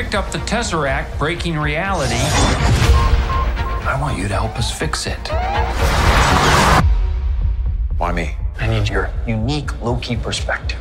picked up the Tesseract breaking reality. I want you to help us fix it. Why me? I need your unique Loki perspective.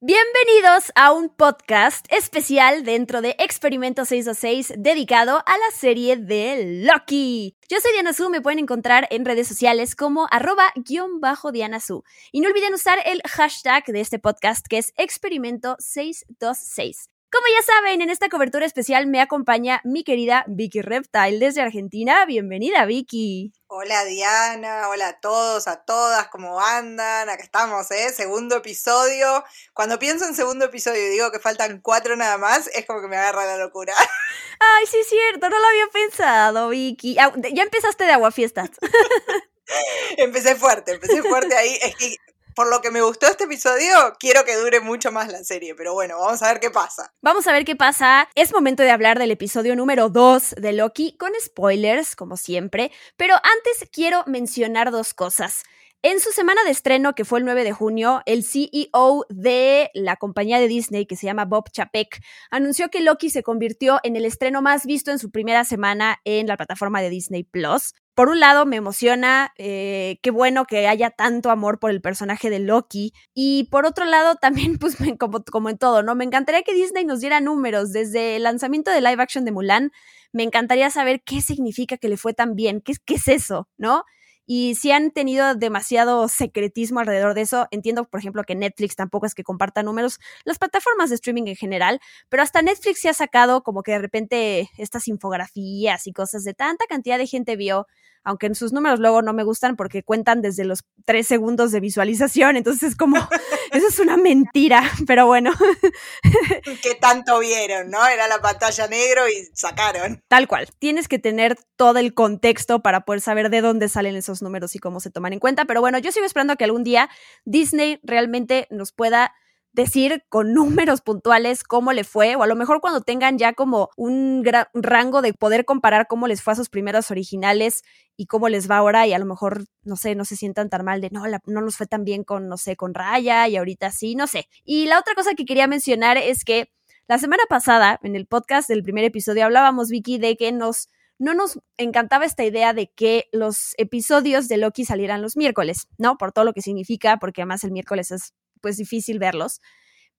Bienvenidos a un podcast especial dentro de Experimento 626 dedicado a la serie de Loki. Yo soy Diana Su, me pueden encontrar en redes sociales como arroba guion bajo Diana Su. Y no olviden usar el hashtag de este podcast que es Experimento 626. Como ya saben, en esta cobertura especial me acompaña mi querida Vicky Reptile desde Argentina. Bienvenida, Vicky. Hola Diana, hola a todos, a todas, ¿cómo andan? Acá estamos, ¿eh? Segundo episodio. Cuando pienso en segundo episodio y digo que faltan cuatro nada más, es como que me agarra la locura. Ay, sí es cierto, no lo había pensado, Vicky. Ya empezaste de aguafiestas. empecé fuerte, empecé fuerte ahí. Es que por lo que me gustó este episodio, quiero que dure mucho más la serie, pero bueno, vamos a ver qué pasa. Vamos a ver qué pasa. Es momento de hablar del episodio número 2 de Loki, con spoilers, como siempre, pero antes quiero mencionar dos cosas. En su semana de estreno, que fue el 9 de junio, el CEO de la compañía de Disney, que se llama Bob Chapek, anunció que Loki se convirtió en el estreno más visto en su primera semana en la plataforma de Disney Plus por un lado me emociona, eh, qué bueno que haya tanto amor por el personaje de Loki. Y por otro lado también, pues como, como en todo, ¿no? Me encantaría que Disney nos diera números. Desde el lanzamiento de live action de Mulan, me encantaría saber qué significa que le fue tan bien, qué, qué es eso, ¿no? Y si han tenido demasiado secretismo alrededor de eso, entiendo, por ejemplo, que Netflix tampoco es que comparta números, las plataformas de streaming en general, pero hasta Netflix se ha sacado como que de repente estas infografías y cosas de tanta cantidad de gente vio aunque en sus números luego no me gustan porque cuentan desde los tres segundos de visualización, entonces es como, eso es una mentira, pero bueno. ¿Qué tanto vieron, no? Era la pantalla negro y sacaron. Tal cual, tienes que tener todo el contexto para poder saber de dónde salen esos números y cómo se toman en cuenta, pero bueno, yo sigo esperando que algún día Disney realmente nos pueda decir con números puntuales cómo le fue, o a lo mejor cuando tengan ya como un gran rango de poder comparar cómo les fue a sus primeros originales y cómo les va ahora, y a lo mejor, no sé, no se sientan tan mal de no, no nos fue tan bien con, no sé, con Raya, y ahorita sí, no sé. Y la otra cosa que quería mencionar es que la semana pasada, en el podcast del primer episodio, hablábamos, Vicky, de que nos no nos encantaba esta idea de que los episodios de Loki salieran los miércoles, ¿no? Por todo lo que significa, porque además el miércoles es pues difícil verlos.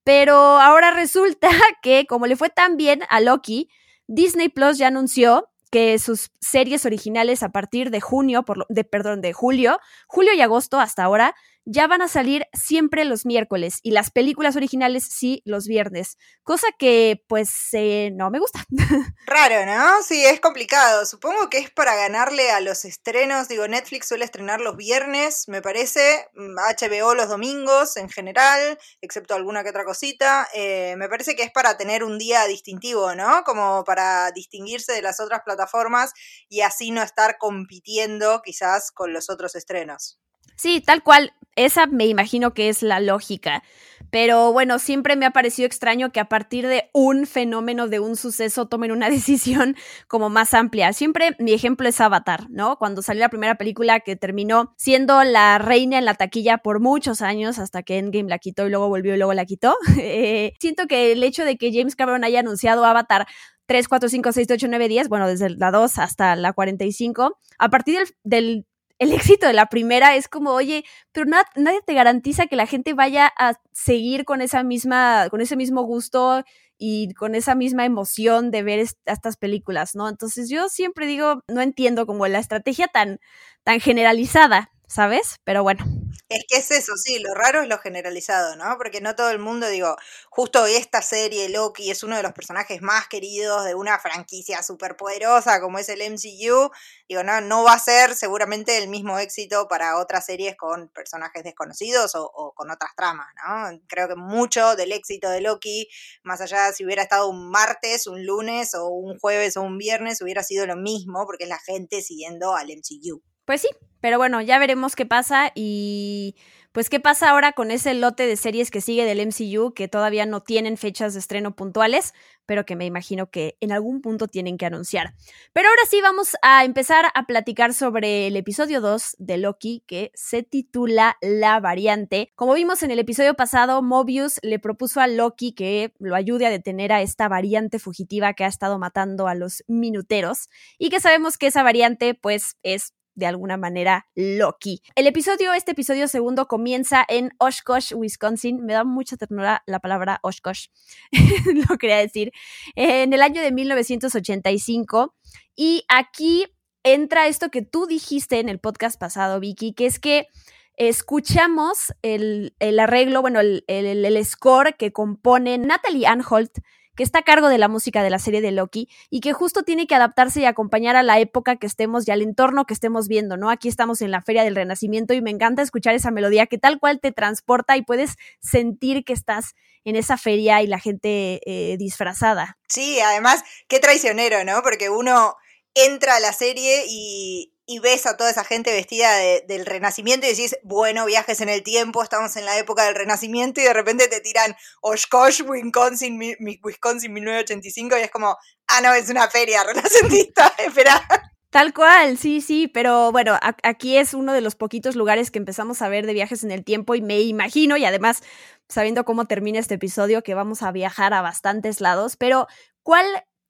Pero ahora resulta que como le fue tan bien a Loki, Disney Plus ya anunció que sus series originales a partir de junio, por de, perdón, de julio, julio y agosto hasta ahora, ya van a salir siempre los miércoles y las películas originales sí los viernes, cosa que pues eh, no me gusta. Raro, ¿no? Sí, es complicado. Supongo que es para ganarle a los estrenos. Digo, Netflix suele estrenar los viernes, me parece, HBO mm, los domingos en general, excepto alguna que otra cosita. Eh, me parece que es para tener un día distintivo, ¿no? Como para distinguirse de las otras plataformas y así no estar compitiendo quizás con los otros estrenos. Sí, tal cual. Esa me imagino que es la lógica. Pero bueno, siempre me ha parecido extraño que a partir de un fenómeno, de un suceso, tomen una decisión como más amplia. Siempre mi ejemplo es Avatar, ¿no? Cuando salió la primera película que terminó siendo la reina en la taquilla por muchos años, hasta que Endgame la quitó y luego volvió y luego la quitó. Eh, siento que el hecho de que James Cameron haya anunciado Avatar 3, 4, 5, 6, 8, 9, 10, bueno, desde la 2 hasta la 45, a partir del, del el éxito de la primera es como, oye, pero nadie te garantiza que la gente vaya a seguir con esa misma, con ese mismo gusto y con esa misma emoción de ver estas películas, ¿no? Entonces yo siempre digo, no entiendo como la estrategia tan, tan generalizada, ¿sabes? Pero bueno. Es que es eso, sí, lo raro es lo generalizado, ¿no? Porque no todo el mundo, digo, justo esta serie, Loki, es uno de los personajes más queridos de una franquicia súper poderosa como es el MCU. Digo, no, no va a ser seguramente el mismo éxito para otras series con personajes desconocidos o, con otras tramas, ¿no? Creo que mucho del éxito de Loki, más allá de si hubiera estado un martes, un lunes o un jueves o un viernes, hubiera sido lo mismo porque es la gente siguiendo al MCU. Pues sí, pero bueno, ya veremos qué pasa y pues qué pasa ahora con ese lote de series que sigue del MCU que todavía no tienen fechas de estreno puntuales, pero que me imagino que en algún punto tienen que anunciar. Pero ahora sí vamos a empezar a platicar sobre el episodio 2 de Loki que se titula La variante. Como vimos en el episodio pasado, Mobius le propuso a Loki que lo ayude a detener a esta variante fugitiva que ha estado matando a los minuteros y que sabemos que esa variante pues es de alguna manera Loki. El episodio, este episodio segundo, comienza en Oshkosh, Wisconsin. Me da mucha ternura la palabra Oshkosh, lo quería decir, en el año de 1985. Y aquí entra esto que tú dijiste en el podcast pasado, Vicky, que es que escuchamos el, arreglo, bueno, el, el, score que compone Natalie Anholt que está a cargo de la música de la serie de Loki y que justo tiene que adaptarse y acompañar a la época que estemos y al entorno que estemos viendo, ¿no? Aquí estamos en la Feria del Renacimiento y me encanta escuchar esa melodía que tal cual te transporta y puedes sentir que estás en esa feria y la gente eh, disfrazada. Sí, además, qué traicionero, ¿no? Porque uno entra a la serie y, y ves a toda esa gente vestida del Renacimiento y decís, bueno, viajes en el tiempo, estamos en la época del Renacimiento y de repente te tiran Oshkosh, Wisconsin, Wisconsin 1985 y es como, ah, no, es una feria renacentista, espera. Tal cual, sí, sí, pero bueno, aquí es uno de los poquitos lugares que empezamos a ver de viajes en el tiempo y me imagino, y además sabiendo cómo termina este episodio, que vamos a viajar a bastantes lados, pero ¿cuál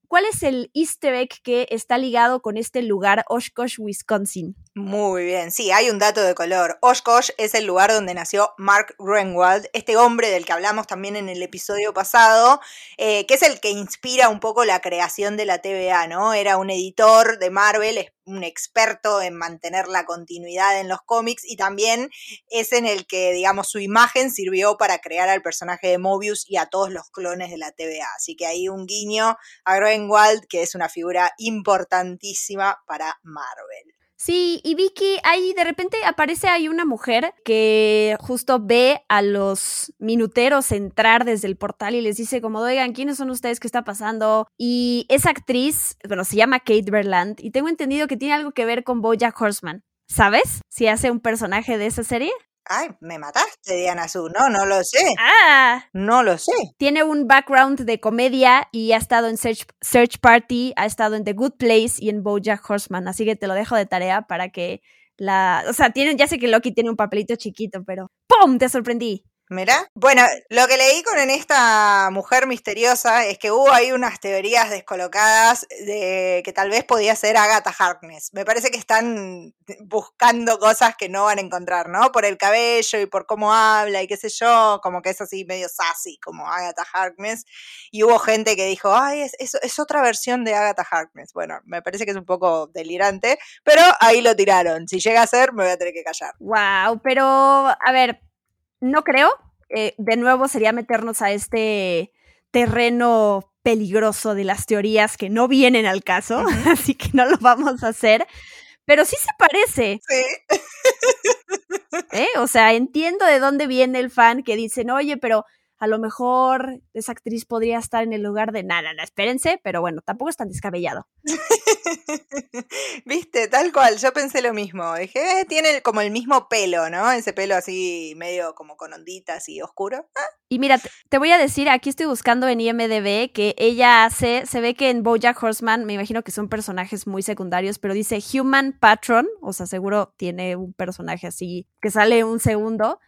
¿Cuál es el easter que está ligado con este lugar, Oshkosh, Wisconsin? Muy bien, sí, hay un dato de color. Oshkosh es el lugar donde nació Mark Greenwald, este hombre del que hablamos también en el episodio pasado, eh, que es el que inspira un poco la creación de la TVA, ¿no? Era un editor de Marvel, un experto en mantener la continuidad en los cómics y también es en el que, digamos, su imagen sirvió para crear al personaje de Mobius y a todos los clones de la TVA. Así que hay un guiño a Greenwald, que es una figura importantísima para Marvel. Sí, y Vicky, ahí de repente aparece ahí una mujer que justo ve a los minuteros entrar desde el portal y les dice como, oigan, ¿quiénes son ustedes? ¿Qué está pasando? Y esa actriz, bueno, se llama Kate Berland y tengo entendido que tiene algo que ver con Bojack Horseman. ¿Sabes? Si hace un personaje de esa serie. Ay, me mataste, Diana Su. No, no lo sé. Ah. No lo sé. Tiene un background de comedia y ha estado en Search, Search Party, ha estado en The Good Place y en Bojack Horseman. Así que te lo dejo de tarea para que la. O sea, tiene, ya sé que Loki tiene un papelito chiquito, pero ¡pum! Te sorprendí. Bueno, lo que leí con en esta mujer misteriosa es que hubo ahí unas teorías descolocadas de que tal vez podía ser Agatha Harkness. Me parece que están buscando cosas que no van a encontrar, ¿no? Por el cabello y por cómo habla y qué sé yo, como que es así medio sassy como Agatha Harkness. Y hubo gente que dijo, ay, es, es otra versión de Agatha Harkness. Bueno, me parece que es un poco delirante, pero ahí lo tiraron. Si llega a ser, me voy a tener que callar. Wow, pero a ver, no creo. Eh, de nuevo sería meternos a este terreno peligroso de las teorías que no vienen al caso, así que no lo vamos a hacer. Pero sí se parece. Sí. ¿Eh? O sea, entiendo de dónde viene el fan que dicen, oye, pero a lo mejor esa actriz podría estar en el lugar de nada, nada, espérense, pero bueno, tampoco es tan descabellado. Viste, tal cual, yo pensé lo mismo. Dije, eh, tiene como el mismo pelo, ¿no? Ese pelo así medio como con onditas y oscuro. Ah. Y mira, te voy a decir, aquí estoy buscando en IMDB que ella hace, se ve que en Bojack Horseman, me imagino que son personajes muy secundarios, pero dice Human Patron, o sea, seguro tiene un personaje así que sale un segundo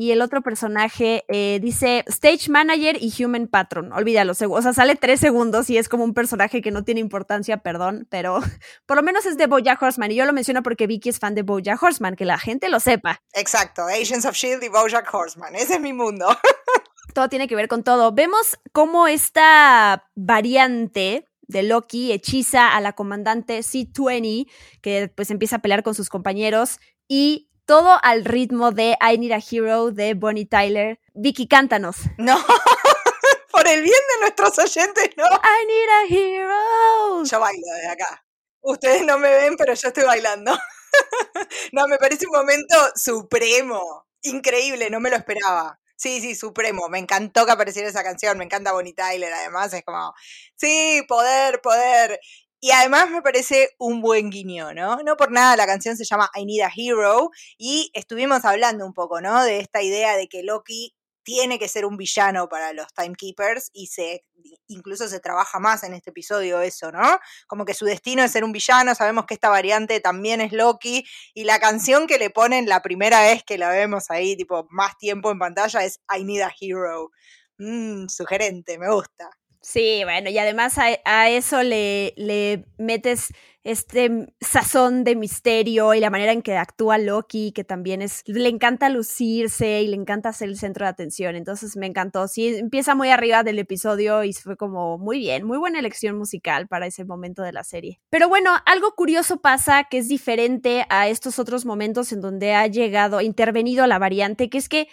y el otro personaje eh, dice Stage Manager y Human Patron. Olvídalo, o sea, sale tres segundos y es como un personaje que no tiene importancia, perdón, pero por lo menos es de Bojack Horseman. Y yo lo menciono porque Vicky es fan de Bojack Horseman, que la gente lo sepa. Exacto, Agents of Shield y Bojack Horseman. Ese es mi mundo. todo tiene que ver con todo. Vemos cómo esta variante de Loki hechiza a la comandante C-20, que pues empieza a pelear con sus compañeros y todo al ritmo de I Need a Hero de Bonnie Tyler. Vicky, cántanos. No, por el bien de nuestros oyentes, no. I Need a Hero. Yo bailo desde acá. Ustedes no me ven, pero yo estoy bailando. no, me parece un momento supremo. Increíble, no me lo esperaba. Sí, sí, supremo. Me encantó que apareciera esa canción. Me encanta Bonnie Tyler, además. Es como, sí, poder, poder. Y además me parece un buen guiño, ¿no? No por nada la canción se llama I Need a Hero y estuvimos hablando un poco, ¿no? De esta idea de que Loki tiene que ser un villano para los Timekeepers y se incluso se trabaja más en este episodio eso, ¿no? Como que su destino es ser un villano, sabemos que esta variante también es Loki y la canción que le ponen la primera vez que la vemos ahí, tipo más tiempo en pantalla es I Need a Hero. Mmm, sugerente, me gusta. Sí, bueno, y además a, eso le, le, metes este sazón de misterio y la manera en que actúa Loki, que también es, le encanta lucirse y le encanta ser el centro de atención. Entonces me encantó. Sí, empieza muy arriba del episodio y fue como muy bien, muy buena elección musical para ese momento de la serie. Pero bueno, algo curioso pasa que es diferente a estos otros momentos en donde ha llegado, intervenido la variante, que es que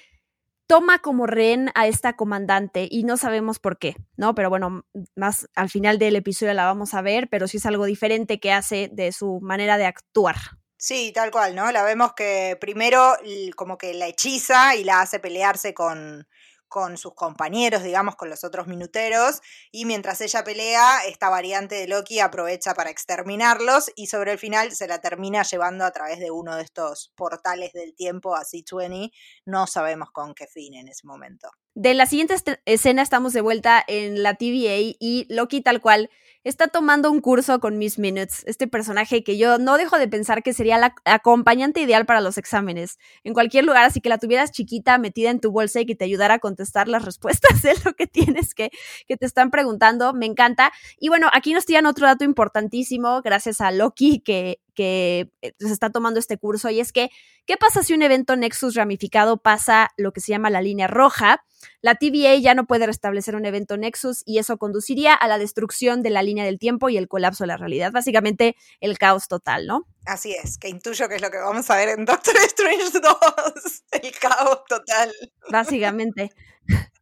toma como rehén a esta comandante y no sabemos por qué, ¿no? Pero bueno, más al final del episodio la vamos a ver, pero sí es algo diferente que hace de su manera de actuar. Sí, tal cual, ¿no? La vemos que primero como que la hechiza y la hace pelearse con, con sus compañeros, digamos, con los otros minuteros, y mientras ella pelea, esta variante de Loki aprovecha para exterminarlos y sobre el final se la termina llevando a través de uno de estos portales del tiempo a C20, no sabemos con qué fin en ese momento. De la siguiente escena estamos de vuelta en la TVA y Loki tal cual está tomando un curso con Miss Minutes, este personaje que yo no dejo de pensar que sería la acompañante ideal para los exámenes. En cualquier lugar, así que la tuvieras chiquita metida en tu bolsa y que te ayudara a contestar las respuestas de lo que tienes que, que te están preguntando. Me encanta. Y bueno, aquí nos tiran otro dato importantísimo, gracias a Loki, que que eh, se está tomando este curso y es que, ¿qué pasa si un evento Nexus ramificado pasa lo que se llama la línea roja? La TVA ya no puede restablecer un evento Nexus y eso conduciría a la destrucción de la línea del tiempo y el colapso de la realidad. Básicamente el caos total, ¿no? Así es, que intuyo que es lo que vamos a ver en Doctor Strange 2, el caos total. Básicamente.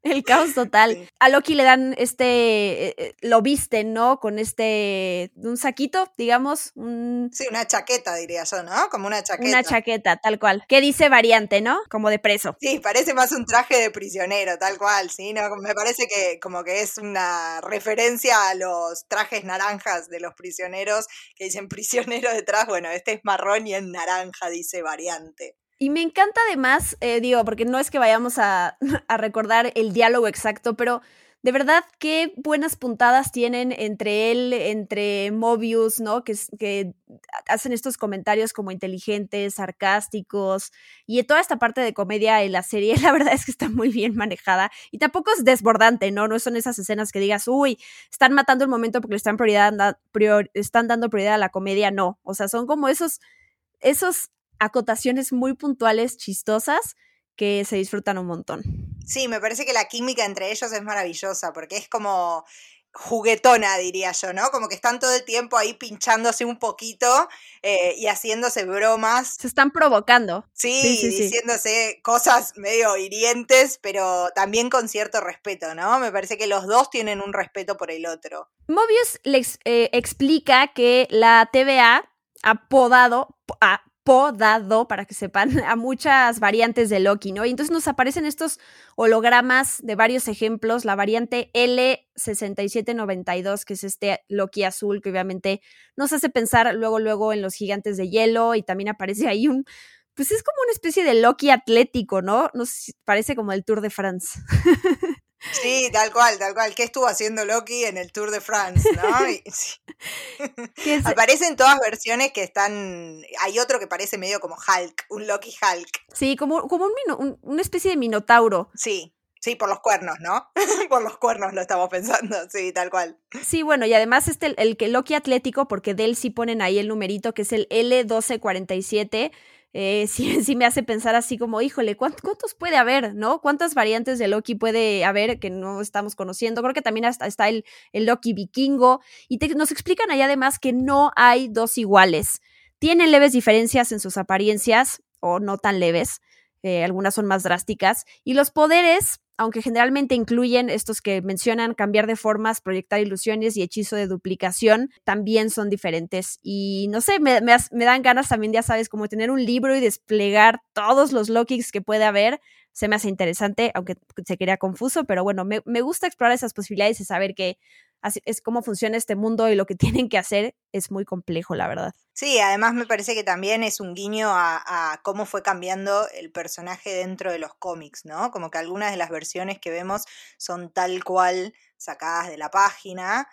El caos total. A Loki le dan este, eh, eh, lo visten, ¿no? Con este, un saquito, digamos. Un... Sí, una chaqueta, diría yo, ¿no? Como una chaqueta. Una chaqueta, tal cual. ¿Qué dice variante, ¿no? Como de preso. Sí, parece más un traje de prisionero, tal cual, ¿sí? ¿no? Me parece que como que es una referencia a los trajes naranjas de los prisioneros, que dicen prisionero detrás. Bueno, este es marrón y en naranja, dice variante. Y me encanta además, eh, digo, porque no es que vayamos a, a, recordar el diálogo exacto, pero de verdad qué buenas puntadas tienen entre él, entre Mobius, ¿no? Que, que hacen estos comentarios como inteligentes, sarcásticos, y toda esta parte de comedia en la serie, la verdad es que está muy bien manejada. Y tampoco es desbordante, ¿no? No son esas escenas que digas, uy, están matando el momento porque le están, prioridad, prior, están dando prioridad a la comedia, no. O sea, son como esos esos acotaciones muy puntuales, chistosas, que se disfrutan un montón. Sí, me parece que la química entre ellos es maravillosa, porque es como juguetona, diría yo, ¿no? Como que están todo el tiempo ahí pinchándose un poquito eh, y haciéndose bromas. Se están provocando. Sí, diciéndose cosas medio hirientes, pero también con cierto respeto, ¿no? Me parece que los dos tienen un respeto por el otro. Mobius les eh, explica que la TVA ha podado, podado, para que sepan, a muchas variantes de Loki, ¿no? Y entonces nos aparecen estos hologramas de varios ejemplos, la variante L6792, que es este Loki azul, que obviamente nos hace pensar luego, luego en los gigantes de hielo, y también aparece ahí un, pues es como una especie de Loki atlético, ¿no? Nos parece como el Tour de France. Sí, tal cual, tal cual. ¿Qué estuvo haciendo Loki en el Tour de France? ¿no? Aparecen todas versiones que están. Hay otro que parece medio como Hulk, un Loki Hulk. Sí, como, como un, una especie de minotauro. Sí. Sí, por los cuernos, ¿no? por los cuernos lo estamos pensando, sí, tal cual. Sí, bueno, y además este, el, el que Loki Atlético, porque de él sí ponen ahí el numerito, que es el L1247, eh, sí, me hace pensar así como, híjole, ¿cuántos puede haber, no? ¿Cuántas variantes de Loki puede haber que no estamos conociendo? Creo que también está, está el, el, Loki vikingo. Y nos explican ahí además que no hay dos iguales. Tienen leves diferencias en sus apariencias, o no tan leves, eh, algunas son más drásticas, y los poderes aunque generalmente incluyen estos que mencionan cambiar de formas, proyectar ilusiones y hechizo de duplicación, también son diferentes. Y no sé, me, dan ganas también, ya sabes, como tener un libro y desplegar todos los Lokis que puede haber. Se me hace interesante, aunque se quería confuso, pero bueno, me, me gusta explorar esas posibilidades y saber que así es cómo funciona este mundo y lo que tienen que hacer es muy complejo, la verdad. Sí, además me parece que también es un guiño a, a, cómo fue cambiando el personaje dentro de los cómics, ¿no? Como que algunas de las versiones que vemos son tal cual sacadas de la página.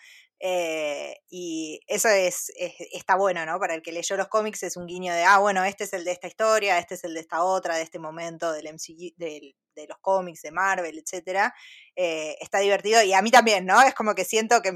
Eh, y eso es, está bueno, ¿no? Para el que leyó los cómics es un guiño de, ah, bueno, este es el de esta historia, este es el de esta otra, de este momento del MCU, de los cómics, de Marvel, etc. Eh, está divertido y a mí también, ¿no? Es como que siento que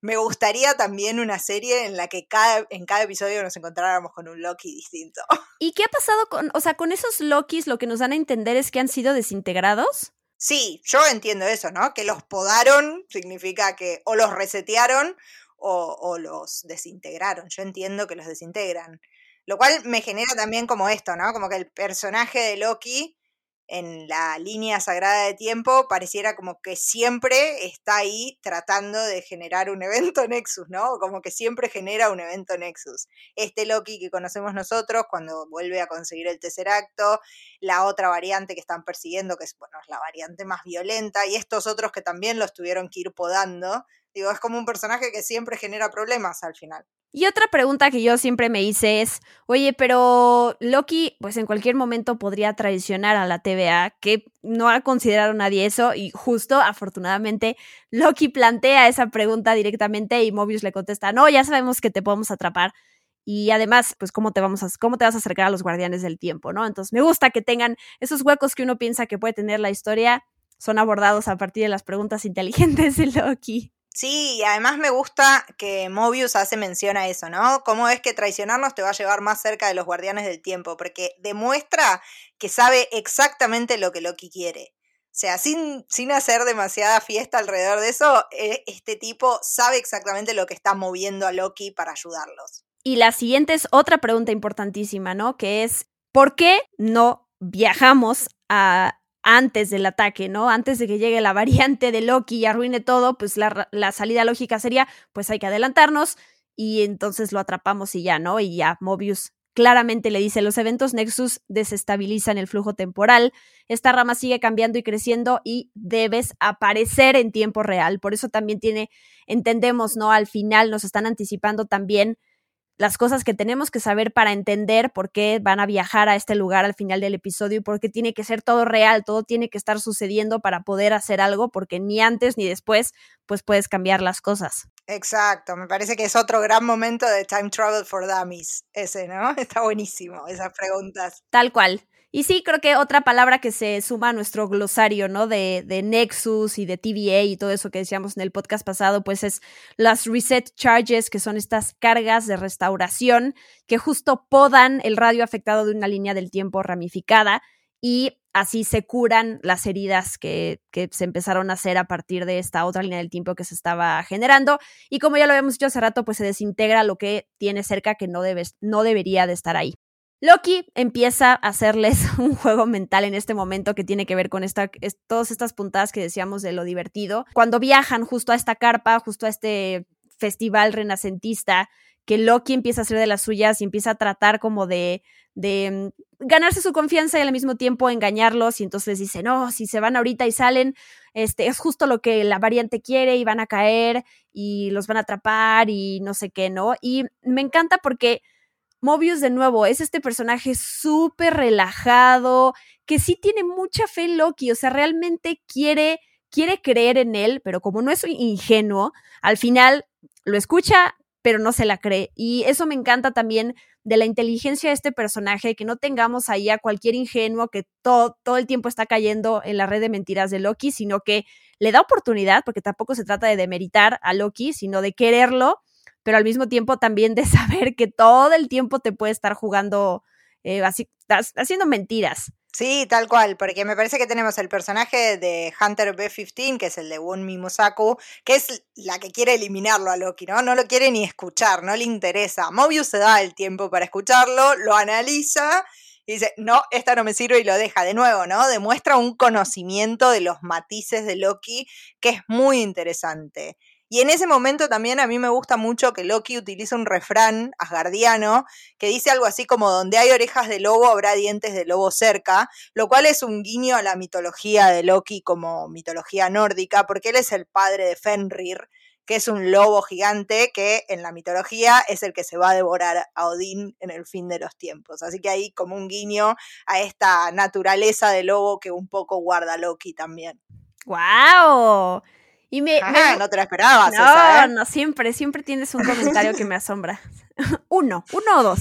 me gustaría también una serie en la que cada, en cada episodio nos encontráramos con un Loki distinto. ¿Y qué ha pasado con, o sea, con esos Lokis lo que nos dan a entender es que han sido desintegrados? Sí, yo entiendo eso, ¿no? Que los podaron significa que o los resetearon o, los desintegraron. Yo entiendo que los desintegran. Lo cual me genera también como esto, ¿no? Como que el personaje de Loki en la línea sagrada de tiempo pareciera como que siempre está ahí tratando de generar un evento Nexus, ¿no? Como que siempre genera un evento Nexus. Este Loki que conocemos nosotros cuando vuelve a conseguir el tercer acto, la otra variante que están persiguiendo, que es, bueno, es la variante más violenta, y estos otros que también los tuvieron que ir podando. Digo, es como un personaje que siempre genera problemas al final. Y otra pregunta que yo siempre me hice es, oye, pero Loki, pues en cualquier momento podría traicionar a la TVA, que no ha considerado nadie eso, y justo, afortunadamente, Loki plantea esa pregunta directamente y Mobius le contesta, no, ya sabemos que te podemos atrapar. Y además, pues, ¿cómo te, vamos a, cómo te vas a acercar a los guardianes del tiempo, ¿no? Entonces, me gusta que tengan esos huecos que uno piensa que puede tener la historia, son abordados a partir de las preguntas inteligentes de Loki. Sí, y además me gusta que Mobius hace mención a eso, ¿no? Cómo es que traicionarnos te va a llevar más cerca de los guardianes del tiempo, porque demuestra que sabe exactamente lo que Loki quiere. O sea, sin, sin hacer demasiada fiesta alrededor de eso, e, este tipo sabe exactamente lo que está moviendo a Loki para ayudarlos. Y la siguiente es otra pregunta importantísima, ¿no? Que es, ¿por qué no viajamos a antes del ataque, ¿no? Antes de que llegue la variante de Loki y arruine todo, pues la, la, salida lógica sería, pues hay que adelantarnos y entonces lo atrapamos y ya, ¿no? Y ya Mobius claramente le dice, los eventos Nexus desestabilizan el flujo temporal, esta rama sigue cambiando y creciendo y debes aparecer en tiempo real. Por eso también tiene, entendemos, ¿no? Al final nos están anticipando también las cosas que tenemos que saber para entender por qué van a viajar a este lugar al final del episodio y por qué tiene que ser todo real, todo tiene que estar sucediendo para poder hacer algo, porque ni antes ni después, pues puedes cambiar las cosas. Exacto, me parece que es otro gran momento de Time Travel for Dummies, ese, ¿no? Está buenísimo, esas preguntas. Tal cual. Y sí, creo que otra palabra que se suma a nuestro glosario, ¿no? De, de, Nexus y de TVA y todo eso que decíamos en el podcast pasado, pues es las reset charges, que son estas cargas de restauración que justo podan el radio afectado de una línea del tiempo ramificada y así se curan las heridas que, que, se empezaron a hacer a partir de esta otra línea del tiempo que se estaba generando. Y como ya lo habíamos dicho hace rato, pues se desintegra lo que tiene cerca que no, debes, no debería de estar ahí. Loki empieza a hacerles un juego mental en este momento que tiene que ver con esta, todas estas puntadas que decíamos de lo divertido. Cuando viajan justo a esta carpa, justo a este festival renacentista, que Loki empieza a hacer de las suyas y empieza a tratar como de, de mm, ganarse su confianza y al mismo tiempo engañarlos y entonces dice, no, si se van ahorita y salen, este, es justo lo que la variante quiere y van a caer y los van a atrapar y no sé qué, ¿no? Y me encanta porque Mobius de nuevo es este personaje súper relajado, que sí tiene mucha fe en Loki, o sea, realmente quiere, quiere creer en él, pero como no es ingenuo, al final lo escucha, pero no se la cree. Y eso me encanta también de la inteligencia de este personaje, que no tengamos ahí a cualquier ingenuo que todo, todo el tiempo está cayendo en la red de mentiras de Loki, sino que le da oportunidad, porque tampoco se trata de demeritar a Loki, sino de quererlo pero al mismo tiempo también de saber que todo el tiempo te puede estar jugando, eh, así, haciendo mentiras. Sí, tal cual, porque me parece que tenemos el personaje de Hunter B-15, que es el de Wunmi Musaku, que es la que quiere eliminarlo a Loki, ¿no? No lo quiere ni escuchar, no le interesa. Mobius se da el tiempo para escucharlo, lo analiza y dice, no, esta no me sirve y lo deja de nuevo, ¿no? Demuestra un conocimiento de los matices de Loki que es muy interesante. Y en ese momento también a mí me gusta mucho que Loki utiliza un refrán asgardiano que dice algo así como donde hay orejas de lobo habrá dientes de lobo cerca, lo cual es un guiño a la mitología de Loki como mitología nórdica, porque él es el padre de Fenrir, que es un lobo gigante que en la mitología es el que se va a devorar a Odín en el fin de los tiempos. Así que hay como un guiño a esta naturaleza de lobo que un poco guarda Loki también. ¡Wow! Y me, no te la esperabas. No, esa, ¿eh? no, siempre, siempre tienes un comentario que me asombra. Uno, uno o dos.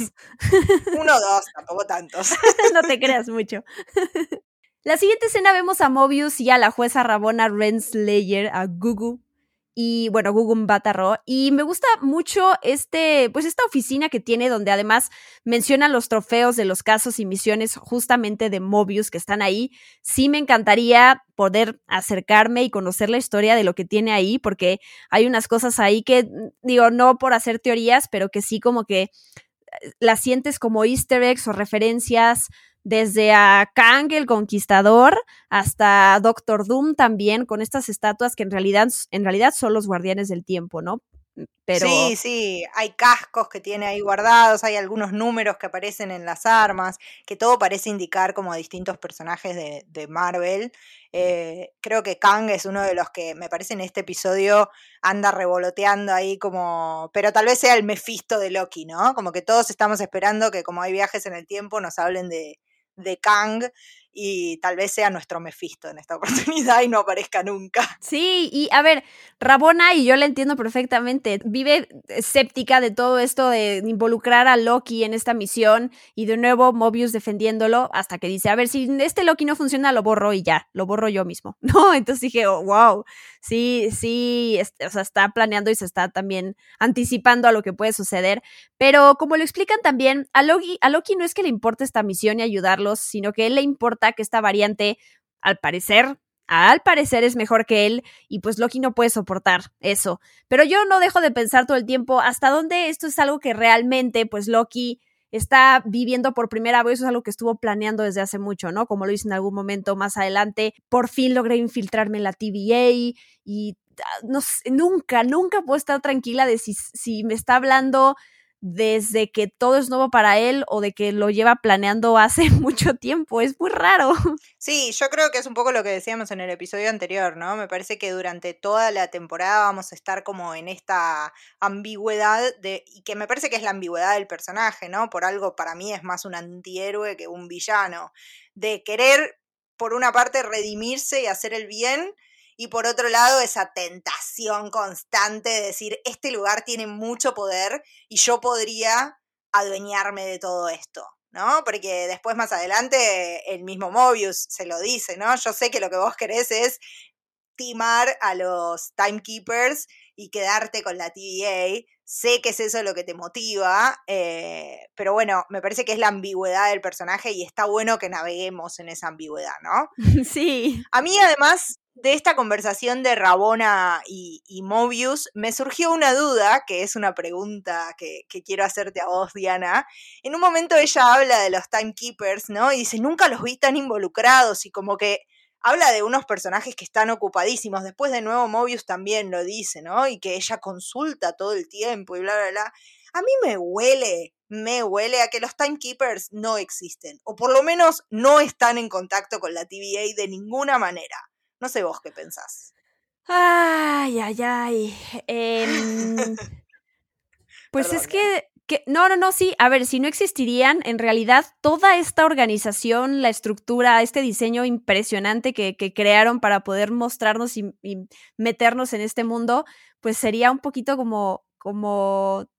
uno o dos, tampoco tantos. no te creas mucho. La siguiente escena vemos a Mobius y a la jueza Rabona Renslayer, a Gugu, y bueno, Google Batarro. Y me gusta mucho este, pues esta oficina que tiene donde además menciona los trofeos de los casos y misiones justamente de Mobius que están ahí. Sí me encantaría poder acercarme y conocer la historia de lo que tiene ahí, porque hay unas cosas ahí que, digo, no por hacer teorías, pero que sí como que eh, las sientes como easter eggs o referencias desde a Kang el Conquistador hasta Doctor Doom también, con estas estatuas que en realidad, en realidad son los guardianes del tiempo, ¿no? Pero... Sí, sí, hay cascos que tiene ahí guardados, hay algunos números que aparecen en las armas, que todo parece indicar como a distintos personajes de, Marvel. Eh, creo que Kang es uno de los que me parece en este episodio anda revoloteando ahí como, pero tal vez sea el Mephisto de Loki, ¿no? Como que todos estamos esperando que como hay viajes en el tiempo nos hablen de, de Kang y tal vez sea nuestro Mephisto en esta oportunidad y no aparezca nunca. Sí, y a ver, Rabona, y yo la entiendo perfectamente, vive escéptica de todo esto de involucrar a Loki en esta misión y de nuevo Mobius defendiéndolo hasta que dice, a ver, si este Loki no funciona, lo borro y ya, lo borro yo mismo. No, entonces dije, oh, wow, sí, sí, o sea, está planeando y se está también anticipando a lo que puede suceder, pero como lo explican también, a Loki, a Loki no es que le importe esta misión y ayudarlos, sino que él le importa que esta variante, al parecer, al parecer es mejor que él y pues Loki no puede soportar eso. Pero yo no dejo de pensar todo el tiempo hasta dónde esto es algo que realmente pues Loki está viviendo por primera vez, eso es algo que estuvo planeando desde hace mucho, ¿no? Como lo hice en algún momento más adelante, por fin logré infiltrarme en la TVA y ah, no nunca, nunca puedo estar tranquila de si, si me está hablando desde que todo es nuevo para él o de que lo lleva planeando hace mucho tiempo. Es muy raro. Sí, yo creo que es un poco lo que decíamos en el episodio anterior, ¿no? Me parece que durante toda la temporada vamos a estar como en esta ambigüedad de, y que me parece que es la ambigüedad del personaje, ¿no? Por algo para mí es más un antihéroe que un villano, de querer, por una parte, redimirse y hacer el bien, y por otro lado esa tentación constante de decir, este lugar tiene mucho poder y yo podría adueñarme de todo esto, ¿no? Porque después más adelante el mismo Mobius se lo dice, ¿no? Yo sé que lo que vos querés es timar a los timekeepers y quedarte con la TVA. Sé que es eso lo que te motiva, eh, pero bueno, me parece que es la ambigüedad del personaje y está bueno que naveguemos en esa ambigüedad, ¿no? Sí. A mí además de esta conversación de Rabona y, Mobius, me surgió una duda, que es una pregunta que, quiero hacerte a vos, Diana. En un momento ella habla de los timekeepers, ¿no? Y dice, nunca los vi tan involucrados y como que habla de unos personajes que están ocupadísimos. Después de nuevo Mobius también lo dice, ¿no? Y que ella consulta todo el tiempo y bla, bla, bla. A mí me huele, me huele a que los timekeepers no existen, o por lo menos no están en contacto con la TVA de ninguna manera. No sé vos qué pensás. Ay, ay, ay. Em, pues es que, que, no, no, no, sí. A ver, si no existirían, en realidad toda esta organización, la estructura, este diseño impresionante que, que crearon para poder mostrarnos y, y, meternos en este mundo, pues sería un poquito como, como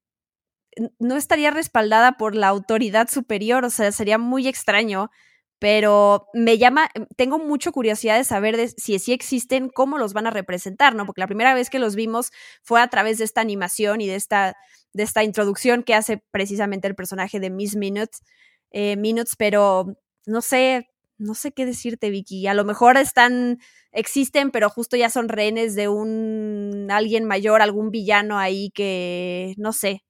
no estaría respaldada por la autoridad superior, o sea, sería muy extraño pero me llama, em, tengo mucha curiosidad de saber de si sí existen, cómo los van a representar, ¿no? Porque la primera vez que los vimos fue a través de esta animación y de esta, de esta introducción que hace precisamente el personaje de Miss Minutes, eh, Minutes, pero no sé, no sé qué decirte, Vicky. A lo mejor están, existen, pero justo ya son rehenes de un alguien mayor, algún villano ahí que no sé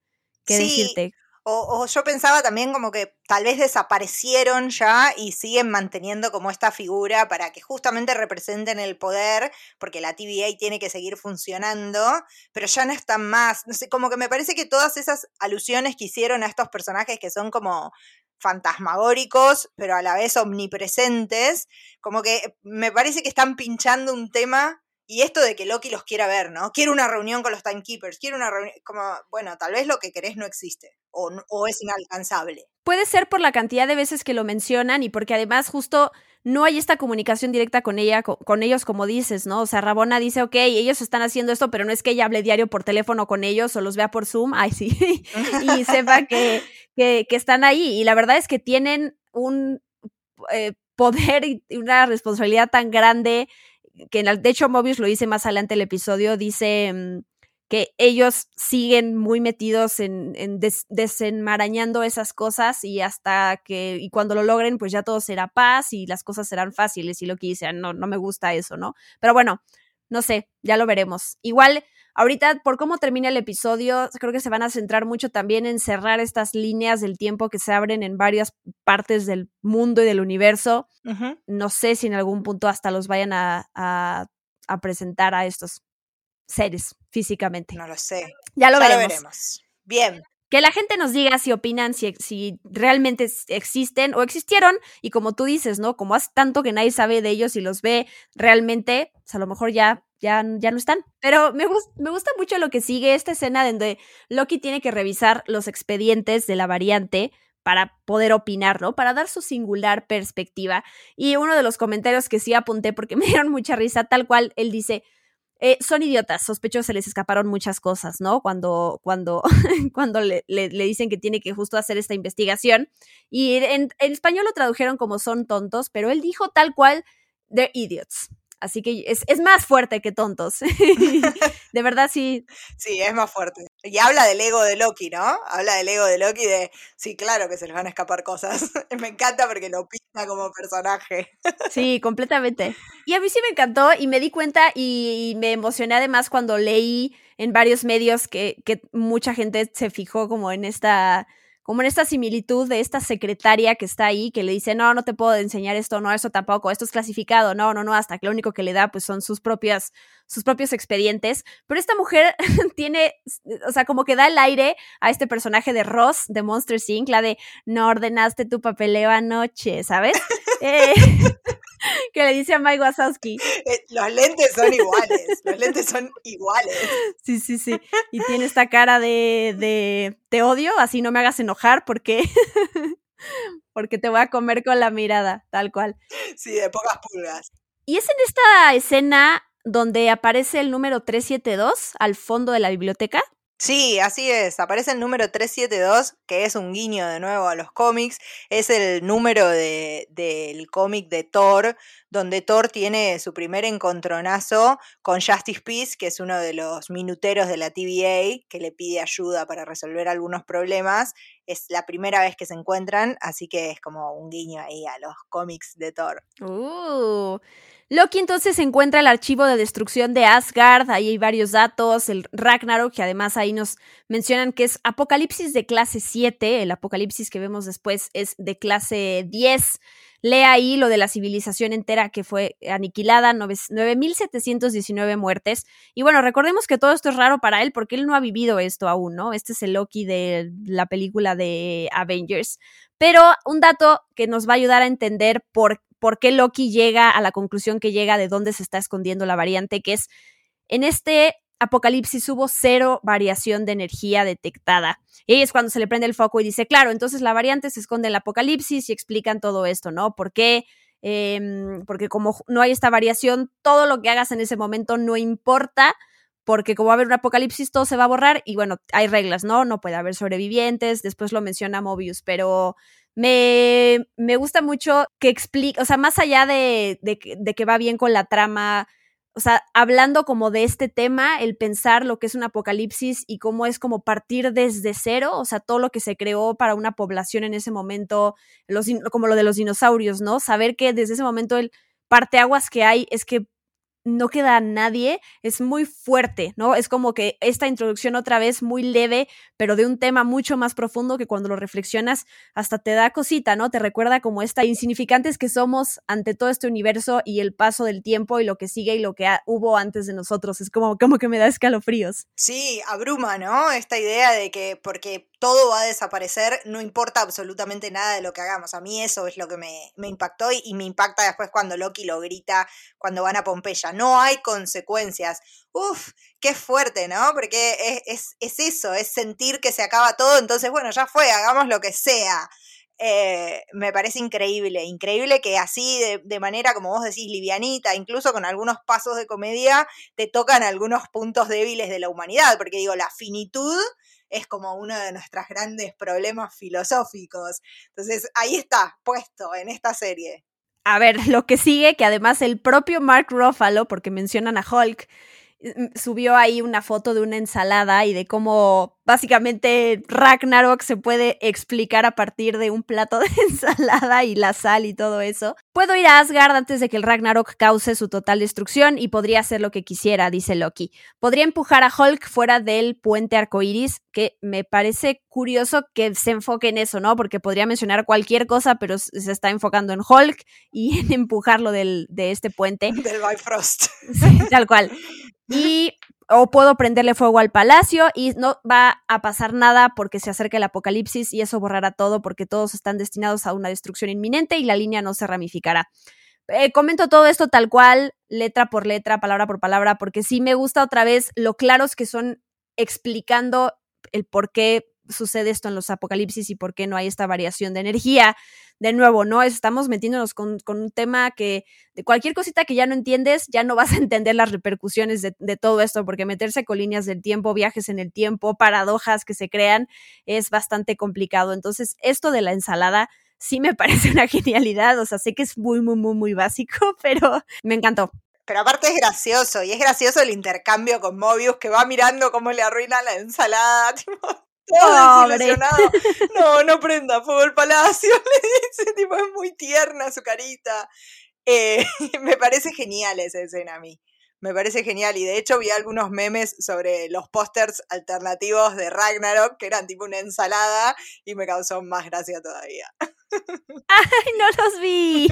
qué decirte. O, yo pensaba también como que tal vez desaparecieron ya y siguen manteniendo como esta figura para que justamente representen el poder, porque la TVA tiene que seguir funcionando, pero ya no están más. No sé, como que me parece que todas esas alusiones que hicieron a estos personajes que son como fantasmagóricos, pero a la vez omnipresentes, como que me parece que están pinchando un tema y esto de que Loki los quiera ver, ¿no? Quiere una reunión con los Timekeepers, quiere una reunión, como, bueno, tal vez lo que querés no existe o, o es inalcanzable. Puede ser por la cantidad de veces que lo mencionan y porque además justo no hay esta comunicación directa con ella, con, ellos, como dices, ¿no? O sea, Rabona dice, ok, ellos están haciendo esto, pero no es que ella hable diario por teléfono con ellos o los vea por Zoom, ay, sí, y sepa que, que, están ahí. Y la verdad es que tienen un eh, poder y una responsabilidad tan grande que, de hecho, Mobius lo dice más adelante el episodio, dice mm, que ellos siguen muy metidos en, desenmarañando esas cosas y hasta que, y cuando lo logren, pues ya todo será paz y las cosas serán fáciles y lo que dicen, no, no me gusta eso, ¿no? Pero bueno, no sé, ya lo veremos. Igual, ahorita, por cómo termina el episodio, creo que se van a centrar mucho también en cerrar estas líneas del tiempo que se abren en varias partes del mundo y del universo. No sé si en algún punto hasta los vayan a, a, a presentar a estos seres físicamente. No lo sé. Ya lo, veremos. Bien. Que la gente nos diga si opinan, si, si realmente existen o existieron. Y como tú dices, ¿no? Como hace tanto que nadie sabe de ellos y los ve realmente, pues a lo mejor ya, ya, ya no están. Pero me, me gusta mucho lo que sigue esta escena donde Loki tiene que revisar los expedientes de la variante para poder opinar, ¿no? Para dar su singular perspectiva. Y uno de los comentarios que sí apunté porque me dieron mucha risa, tal cual, él dice, eh, son idiotas, sospechosos, se les escaparon muchas cosas, ¿no? Cuando, cuando, cuando le, dicen que tiene que justo hacer esta investigación. Y en, en, español lo tradujeron como son tontos, pero él dijo tal cual, they're idiots. Así que es, es más fuerte que tontos. de verdad, sí. Sí, es más fuerte. Y habla del ego de Loki, ¿no? Habla del ego de Loki de, sí, claro que se les van a escapar cosas. me encanta porque lo pinta como personaje. sí, completamente. Y a mí sí me encantó y me di cuenta y, me emocioné además cuando leí en varios medios que, que mucha gente se fijó como en esta como en esta similitud de esta secretaria que está ahí, que le dice, no, no te puedo enseñar esto, no, eso tampoco, esto es clasificado, no, no, no, hasta que lo único que le da pues son sus propias, sus propios expedientes. Pero esta mujer tiene, o sea, como que da el aire a este personaje de Ross de Monster Inc., la de, no ordenaste tu papeleo anoche, ¿sabes? Eh, que le dice a Mike Wazowski. Eh, los lentes son iguales, los lentes son iguales. Sí, sí, sí. Y tiene esta cara de, de te odio, así no me hagas enojar porque, porque te voy a comer con la mirada, tal cual. Sí, de pocas pulgas. Y es en esta escena donde aparece el número 372 al fondo de la biblioteca. Sí, así es. Aparece el número 372, que es un guiño de nuevo a los cómics. Es el número del de, cómic de Thor, donde Thor tiene su primer encontronazo con Justice Peace, que es uno de los minuteros de la TVA, que le pide ayuda para resolver algunos problemas. Es la primera vez que se encuentran, así que es como un guiño ahí a los cómics de Thor. Uh. Loki entonces encuentra el archivo de destrucción de Asgard, ahí hay varios datos, el Ragnarok, que además ahí nos mencionan que es Apocalipsis de clase 7, el Apocalipsis que vemos después es de clase 10. Lee ahí lo de la civilización entera que fue aniquilada, 9.719 muertes. Y bueno, recordemos que todo esto es raro para él porque él no ha vivido esto aún, ¿no? Este es el Loki de la película de Avengers. Pero un dato que nos va a ayudar a entender por por qué Loki llega a la conclusión que llega de dónde se está escondiendo la variante, que es en este apocalipsis hubo cero variación de energía detectada. Y es cuando se le prende el foco y dice, claro, entonces la variante se esconde en el apocalipsis y explican todo esto, ¿no? ¿Por qué? Em, porque como no hay esta variación, todo lo que hagas en ese momento no importa, porque como va a haber un apocalipsis, todo se va a borrar y bueno, hay reglas, ¿no? No puede haber sobrevivientes, después lo menciona Mobius, pero me, me gusta mucho que explique, o sea, más allá de, de, que va bien con la trama, o sea, hablando como de este tema, el pensar lo que es un apocalipsis y cómo es como partir desde cero, o sea, todo lo que se creó para una población en ese momento, como lo de los dinosaurios, ¿no? Saber que desde ese momento el parteaguas que hay es que no queda nadie, es muy fuerte, ¿no? Es como que esta introducción otra vez muy leve, pero de un tema mucho más profundo que cuando lo reflexionas hasta te da cosita, ¿no? Te recuerda como esta insignificantes que somos ante todo este universo y el paso del tiempo y lo que sigue y lo que hubo antes de nosotros. Es como, como que me da escalofríos. Sí, abruma, ¿no? Esta idea de que, porque todo va a desaparecer, no importa absolutamente nada de lo que hagamos. A mí eso es lo que me, impactó y, me impacta después cuando Loki lo grita cuando van a Pompeya. No hay consecuencias. Uf, qué fuerte, ¿no? Porque es, eso, es sentir que se acaba todo, entonces bueno, ya fue, hagamos lo que sea. Eh, me parece increíble, increíble que así de, de, manera, como vos decís, livianita, incluso con algunos pasos de comedia, te tocan algunos puntos débiles de la humanidad, porque digo, la finitud es como uno de nuestros grandes problemas filosóficos. Entonces, ahí está, puesto en esta serie. A ver, lo que sigue, que además el propio Mark Ruffalo, porque mencionan a Hulk, mm, subió ahí una foto de una ensalada y de cómo básicamente Ragnarok se puede explicar a partir de un plato de ensalada y la sal y todo eso. Puedo ir a Asgard antes de que el Ragnarok cause su total destrucción y podría hacer lo que quisiera, dice Loki. Podría empujar a Hulk fuera del puente arcoiris, que me parece curioso que se enfoque en eso, ¿no? Porque podría mencionar cualquier cosa, pero se está enfocando en Hulk y en empujarlo del, de este puente. Del Bifrost. Sí, tal cual. Y o puedo prenderle fuego al palacio y no va a pasar nada porque se acerca el apocalipsis y eso borrará todo porque todos están destinados a una destrucción inminente y la línea no se ramificará. Eh, comento todo esto tal cual, letra por letra, palabra por palabra, porque sí me gusta otra vez lo claros que son explicando el por qué sucede esto en los apocalipsis y por qué no hay esta variación de energía. De nuevo, ¿no? Estamos metiéndonos con, un tema que de cualquier cosita que ya no entiendes, ya no vas a entender las repercusiones de, de, todo esto, porque meterse con líneas del tiempo, viajes en el tiempo, paradojas que se crean, es bastante complicado. Entonces, esto de la ensalada sí me parece una genialidad, o sea, sé que es muy, muy, muy, muy básico, pero me encantó. Pero aparte es gracioso, y es gracioso el intercambio con Mobius que va mirando cómo le arruina la ensalada. No, no prenda fuego el palacio, le dice, tipo, es muy tierna su carita. Eh, me parece genial esa escena a mí. Me parece genial. Y de hecho vi algunos memes sobre los pósters alternativos de Ragnarok, que eran tipo una ensalada, y me causó más gracia todavía. ¡Ay, no los vi!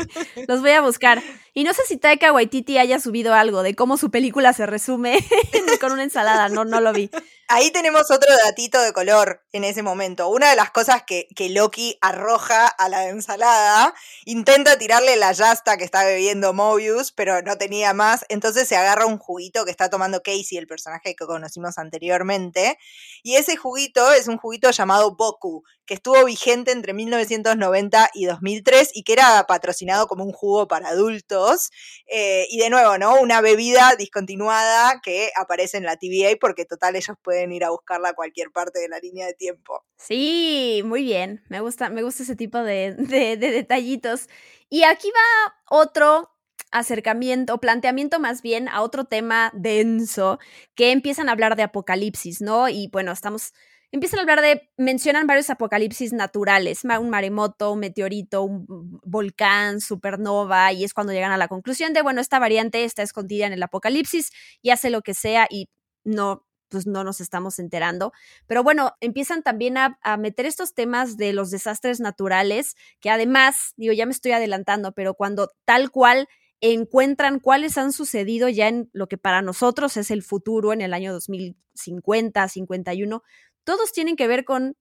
Los voy a buscar. Y no sé si Taika Waititi haya subido algo de cómo su película se resume con una ensalada. No, no lo vi. Ahí tenemos otro datito de color en ese momento. Una de las cosas que, que Loki arroja a la ensalada, intenta tirarle la yasta que está bebiendo Mobius, pero no tenía más. Entonces se agarra un juguito que está tomando Casey, el personaje que conocimos anteriormente. Y ese juguito es un juguito llamado Boku, que estuvo vigente entre 1990 y 2003 y que era patrocinado como un jugo para adultos. Eh, y de nuevo, ¿no? Una bebida discontinuada que aparece en la TVA porque total ellos pueden ir a buscarla a cualquier parte de la línea de tiempo. Sí, muy bien. Me gusta, me gusta ese tipo de, de, de detallitos. Y aquí va otro acercamiento, planteamiento más bien a otro tema denso, que empiezan a hablar de apocalipsis, ¿no? Y bueno, estamos empiezan a hablar de, mencionan varios apocalipsis naturales, un maremoto, un meteorito, un volcán, supernova, y es cuando llegan a la conclusión de, bueno, esta variante está escondida en el apocalipsis y hace lo que sea y no, pues no nos estamos enterando. Pero bueno, empiezan también a, a, meter estos temas de los desastres naturales, que además, digo, ya me estoy adelantando, pero cuando tal cual encuentran cuáles han sucedido ya en lo que para nosotros es el futuro en el año 2050, 51, todos tienen que ver con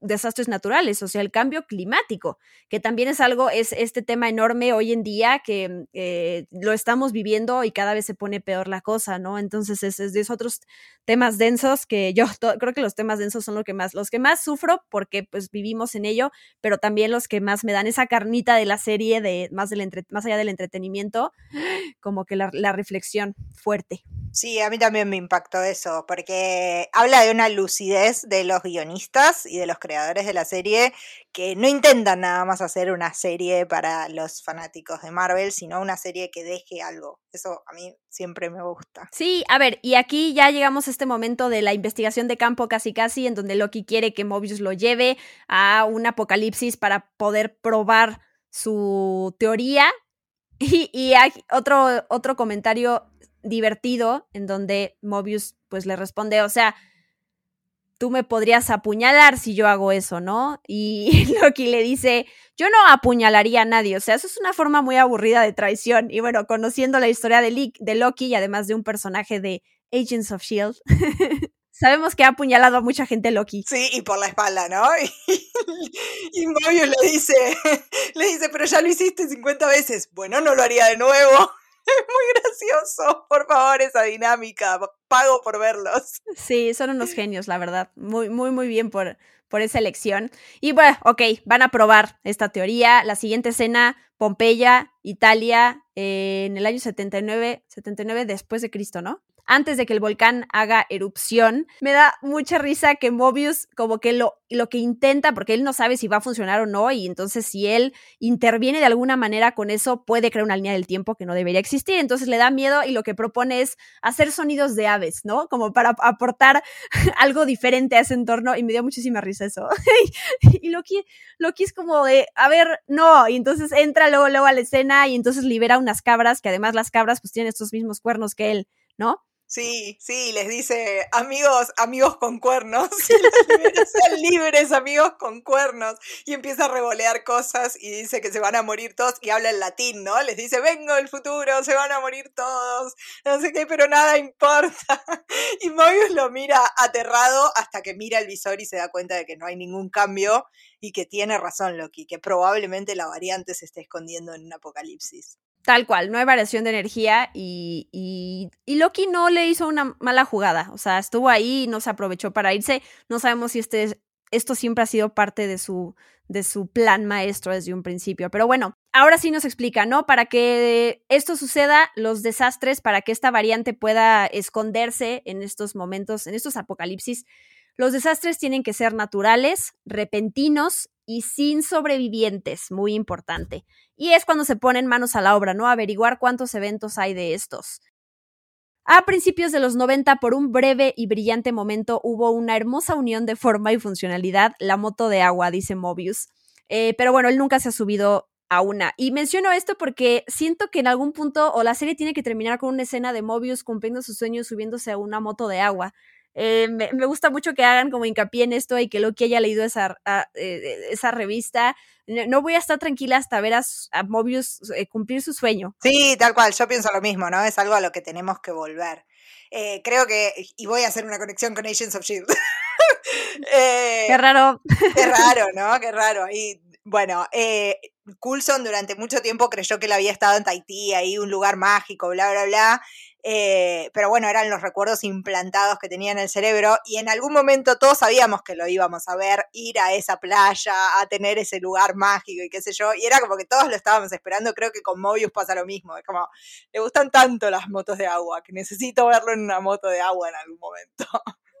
desastres naturales, o sea, el cambio climático, que también es algo, es este tema enorme hoy en día que eh, lo estamos viviendo y cada vez se pone peor la cosa, ¿no? Entonces, es, de otros temas densos que yo creo que los temas densos son los que más, los que más sufro porque pues vivimos en ello, pero también los que más me dan esa carnita de la serie, de más, del entre, más allá del entretenimiento, como que la, la reflexión fuerte. Sí, a mí también me impactó eso, porque habla de una lucidez de los guionistas y de los creadores de la serie que no intentan nada más hacer una serie para los fanáticos de Marvel, sino una serie que deje algo. Eso a mí siempre me gusta. Sí, a ver, y aquí ya llegamos a este momento de la investigación de campo casi casi, en donde Loki quiere que Mobius lo lleve a un apocalipsis para poder probar su teoría. Y, y hay otro, otro comentario divertido en donde Mobius pues le responde, o sea, tú me podrías apuñalar si yo hago eso, ¿no? Y Loki le dice, yo no apuñalaría a nadie, o sea, eso es una forma muy aburrida de traición. Y bueno, conociendo la historia de, de Loki y además de un personaje de Agents of Shield, Sabemos que ha apuñalado a mucha gente Loki. Sí, y por la espalda, ¿no? Y, y Mobius le dice, le dice, pero ya lo hiciste 50 veces. Bueno, no lo haría de nuevo. Es muy gracioso, por favor, esa dinámica. Pago por verlos. Sí, son unos genios, la verdad. Muy, muy, muy bien por, por esa elección. Y bueno, ok, van a probar esta teoría. La siguiente escena, Pompeya, Italia, eh, en el año 79, 79 después de Cristo, ¿no? Antes de que el volcán haga erupción. Me da mucha risa que Mobius como que lo, lo que intenta, porque él no sabe si va a funcionar o no, y entonces si él interviene de alguna manera con eso, puede crear una línea del tiempo que no debería existir. Entonces le da miedo y lo que propone es hacer sonidos de aves, ¿no? Como para aportar algo diferente a ese entorno y me dio muchísima risa eso. y Loki, Loki es como de, a ver, no, y entonces entra luego, luego a la escena y entonces libera unas cabras, que además las cabras pues tienen estos mismos cuernos que él, ¿no? Sí, sí, les dice amigos, amigos con cuernos, sean libres amigos con cuernos y empieza a revolear cosas y dice que se van a morir todos y habla en latín, ¿no? Les dice, vengo el futuro, se van a morir todos, no sé qué, pero nada importa. Y Mobius lo mira aterrado hasta que mira el visor y se da cuenta de que no hay ningún cambio y que tiene razón Loki, que probablemente la variante se esté escondiendo en un apocalipsis. Tal cual, no hay variación de energía y, y, Loki no le hizo una mala jugada. O sea, estuvo ahí y no se aprovechó para irse. No sabemos si este, esto siempre ha sido parte de su, de su plan maestro desde un principio. Pero bueno, ahora sí nos explica, ¿no? Para que esto suceda, los desastres, para que esta variante pueda esconderse en estos momentos, en estos apocalipsis, los desastres tienen que ser naturales, repentinos y sin sobrevivientes, muy importante. Y es cuando se ponen manos a la obra, ¿no? Averiguar cuántos eventos hay de estos. A principios de los 90, por un breve y brillante momento, hubo una hermosa unión de forma y funcionalidad, la moto de agua, dice Mobius. Eh, pero bueno, él nunca se ha subido a una. Y menciono esto porque siento que en algún punto o la serie tiene que terminar con una escena de Mobius cumpliendo sus sueños subiéndose a una moto de agua. Eh, me, gusta mucho que hagan como hincapié en esto y que Loki haya leído esa, eh, esa revista. No, voy a estar tranquila hasta ver a, Mobius eh, cumplir su sueño. Sí, tal cual, yo pienso lo mismo, ¿no? Es algo a lo que tenemos que volver. creo que, y voy a hacer una conexión con Agents of Shield. qué raro. Qué raro, ¿no? Qué raro. Y bueno, Coulson durante mucho tiempo creyó que él había estado en Tahití, ahí un lugar mágico, bla, bla, bla. Eh, pero bueno, eran los recuerdos implantados que tenía en el cerebro y en algún momento todos sabíamos que lo íbamos a ver, ir a esa playa, a tener ese lugar mágico y qué sé yo, y era como que todos lo estábamos esperando, creo que con Mobius pasa lo mismo, es como, le gustan tanto las motos de agua, que necesito verlo en una moto de agua en algún momento.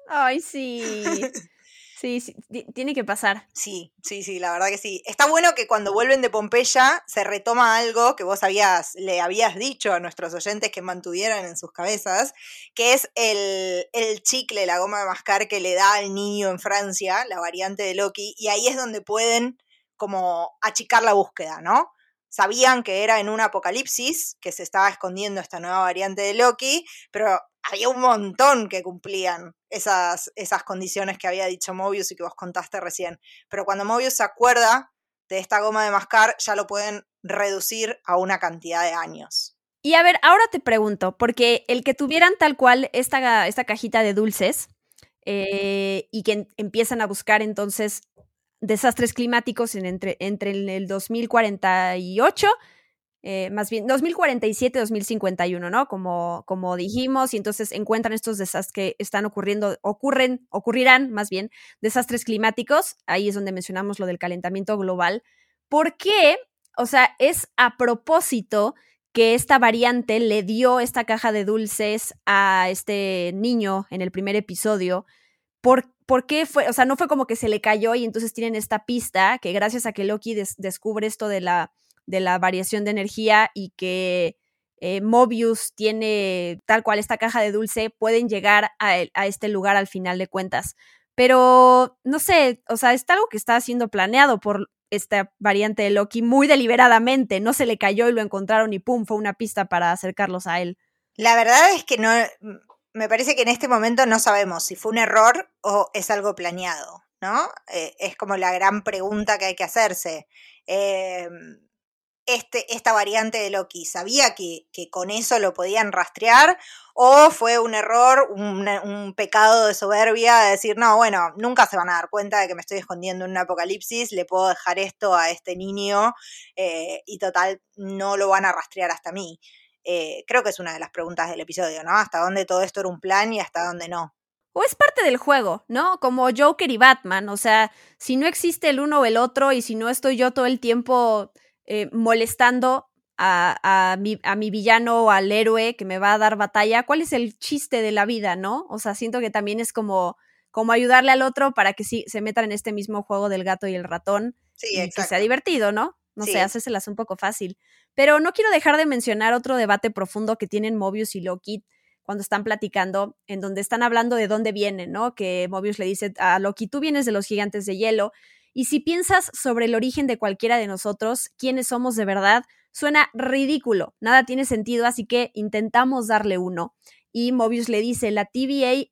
Ay, sí. Sí, sí, tiene que pasar. Sí, sí, sí, la verdad que sí. Está bueno que cuando vuelven de Pompeya se retoma algo que vos habías, le habías dicho a nuestros oyentes que mantuvieran en sus cabezas, que es el, el chicle, la goma de mascar que le da al niño en Francia, la variante de Loki, y ahí es donde pueden como achicar la búsqueda, ¿no? Sabían que era en un apocalipsis, que se estaba escondiendo esta nueva variante de Loki, pero había un montón que cumplían esas, esas condiciones que había dicho Mobius y que vos contaste recién. Pero cuando Mobius se acuerda de esta goma de mascar, ya lo pueden reducir a una cantidad de años. Y a ver, ahora te pregunto, porque el que tuvieran tal cual esta, esta cajita de dulces eh, y que empiezan a buscar entonces desastres climáticos en entre, entre el 2048 eh, más bien 2047-2051, ¿no? Como, como dijimos, y entonces encuentran estos desastres que están ocurriendo, ocurren, ocurrirán más bien desastres climáticos, ahí es donde mencionamos lo del calentamiento global. ¿Por qué? O sea, es a propósito que esta variante le dio esta caja de dulces a este niño en el primer episodio. ¿Por, ¿por qué fue? O sea, no fue como que se le cayó y entonces tienen esta pista que gracias a que Loki descubre esto de la de la variación de energía y que eh, Mobius tiene tal cual esta caja de dulce, pueden llegar a, este lugar al final de cuentas. Pero, no sé, o sea, es algo que está siendo planeado por esta variante de Loki muy deliberadamente. No se le cayó y lo encontraron y pum, fue una pista para acercarlos a él. La verdad es que no, me parece que en este momento no sabemos si fue un error o es algo planeado, ¿no? Eh, es como la gran pregunta que hay que hacerse. Eh, este, esta variante de Loki sabía que, que, con eso lo podían rastrear o fue un error, un, pecado de soberbia de decir, no, bueno, nunca se van a dar cuenta de que me estoy escondiendo en un apocalipsis, le puedo dejar esto a este niño eh, y total, no lo van a rastrear hasta mí. Eh, creo que es una de las preguntas del episodio, ¿no? Hasta dónde todo esto era un plan y hasta dónde no. O es parte del juego, ¿no? Como Joker y Batman, o sea, si no existe el uno o el otro y si no estoy yo todo el tiempo eh, molestando a, a, mi, a mi villano o al héroe que me va a dar batalla, ¿cuál es el chiste de la vida, no? O sea, siento que también es como, como ayudarle al otro para que sí se metan en este mismo juego del gato y el ratón sí, y que sea divertido, ¿no? No sí. sé, hacéselas un poco fácil. Pero no quiero dejar de mencionar otro debate profundo que tienen Mobius y Loki cuando están platicando, en donde están hablando de dónde vienen, ¿no? Que Mobius le dice a Loki, tú vienes de los gigantes de hielo, y si piensas sobre el origen de cualquiera de nosotros, quiénes somos de verdad, suena ridículo, nada tiene sentido, así que intentamos darle uno. Y Mobius le dice, la TVA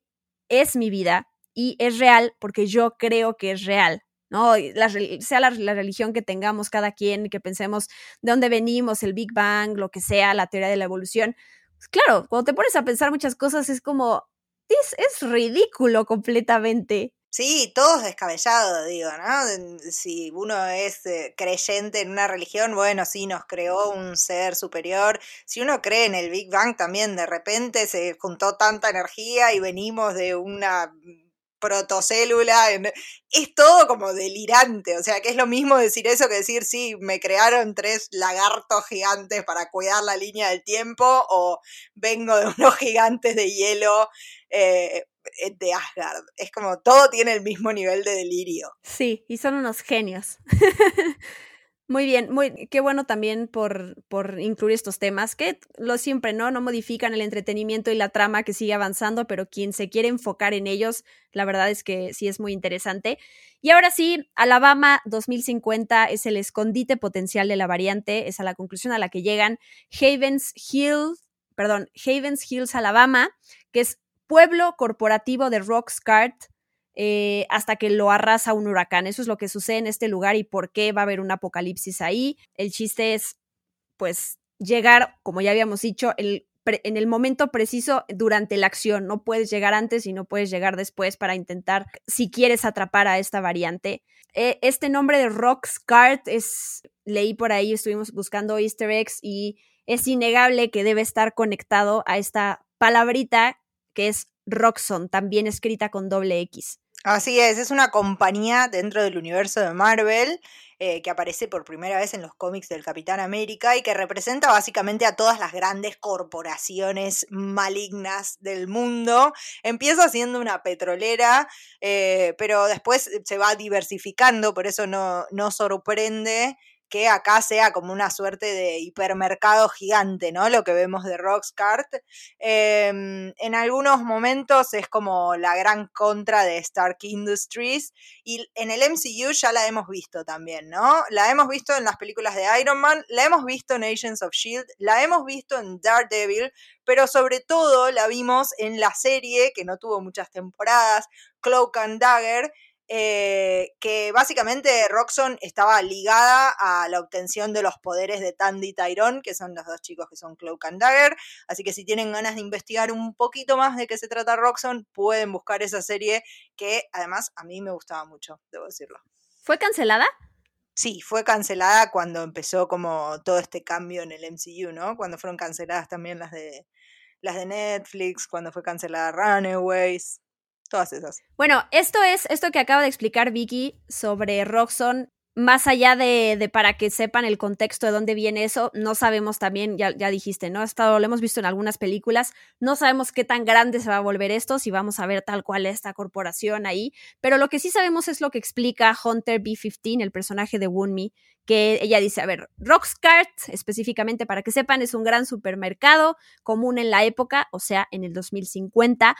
es mi vida y es real porque yo creo que es real. ¿No? La, sea la, religión que tengamos cada quien, que pensemos de dónde venimos, el Big Bang, lo que sea, la teoría de la evolución. Claro, cuando te pones a pensar muchas cosas es como, es, es ridículo completamente. Sí, todo es descabellado, digo, ¿no? Si uno es eh, creyente en una religión, bueno, sí, nos creó un ser superior. Si uno cree en el Big Bang, también de repente se juntó tanta energía y venimos de una protocélula, es todo como delirante, o sea, que es lo mismo decir eso que decir, sí, me crearon tres lagartos gigantes para cuidar la línea del tiempo, o vengo de unos gigantes de hielo eh, de Asgard. Es como todo tiene el mismo nivel de delirio. Sí, y son unos genios. Muy bien, muy, qué bueno también por, por incluir estos temas, que lo siempre, ¿no? No modifican el entretenimiento y la trama que sigue avanzando, pero quien se quiere enfocar en ellos, la verdad es que sí es muy interesante. Y ahora sí, Alabama 2050 es el escondite potencial de la variante, es a la conclusión a la que llegan. Havens Hill, perdón, Havens Hills, Alabama, que es pueblo corporativo de Roxcart, eh, hasta que lo arrasa un huracán. Eso es lo que sucede en este lugar y por qué va a haber un apocalipsis ahí. El chiste es, pues, llegar, como ya habíamos dicho, en el momento preciso durante la acción. No puedes llegar antes y no puedes llegar después para intentar, si quieres atrapar a esta variante. Eh, este nombre de Roxcart es, leí por ahí, estuvimos buscando easter eggs y es innegable que debe estar conectado a esta palabrita que es Roxxon, también escrita con doble X. Así es, es una compañía dentro del universo de Marvel eh, que aparece por primera vez en los cómics del Capitán América y que representa básicamente a todas las grandes corporaciones malignas del mundo. Empieza siendo una petrolera, eh, pero después se va diversificando, por eso no, no sorprende que acá sea como una suerte de hipermercado gigante, ¿no? Lo que vemos de Roxcart. Eh, en algunos momentos es como la gran contra de Stark Industries y en el MCU ya la hemos visto también, ¿no? La hemos visto en las películas de Iron Man, la hemos visto en Agents of Shield, la hemos visto en Daredevil, pero sobre todo la vimos en la serie que no tuvo muchas temporadas, Cloak and Dagger, eh, que básicamente Roxxon estaba ligada a la obtención de los poderes de Tandy y Tyrone, que son los dos chicos que son Cloak and Dagger. Así que si tienen ganas de investigar un poquito más de qué se trata Roxxon, pueden buscar esa serie que además a mí me gustaba mucho, debo decirlo. ¿Fue cancelada? Sí, fue cancelada cuando empezó como todo este cambio en el MCU, ¿no? Cuando fueron canceladas también las de las de Netflix, cuando fue cancelada Runaways Bueno, esto es esto que acaba de explicar Vicky sobre Roxxon. Más allá de, de, para que sepan el contexto de dónde viene eso, no sabemos también, ya, ya dijiste, ¿no? Estado, lo hemos visto en algunas películas, no sabemos qué tan grande se va a volver esto, si vamos a ver tal cual esta corporación ahí, pero lo que sí sabemos es lo que explica Hunter B-15, el personaje de Wunmi, que ella dice, a ver, Roxcart, específicamente para que sepan, es un gran supermercado común en la época, o sea, en el 2050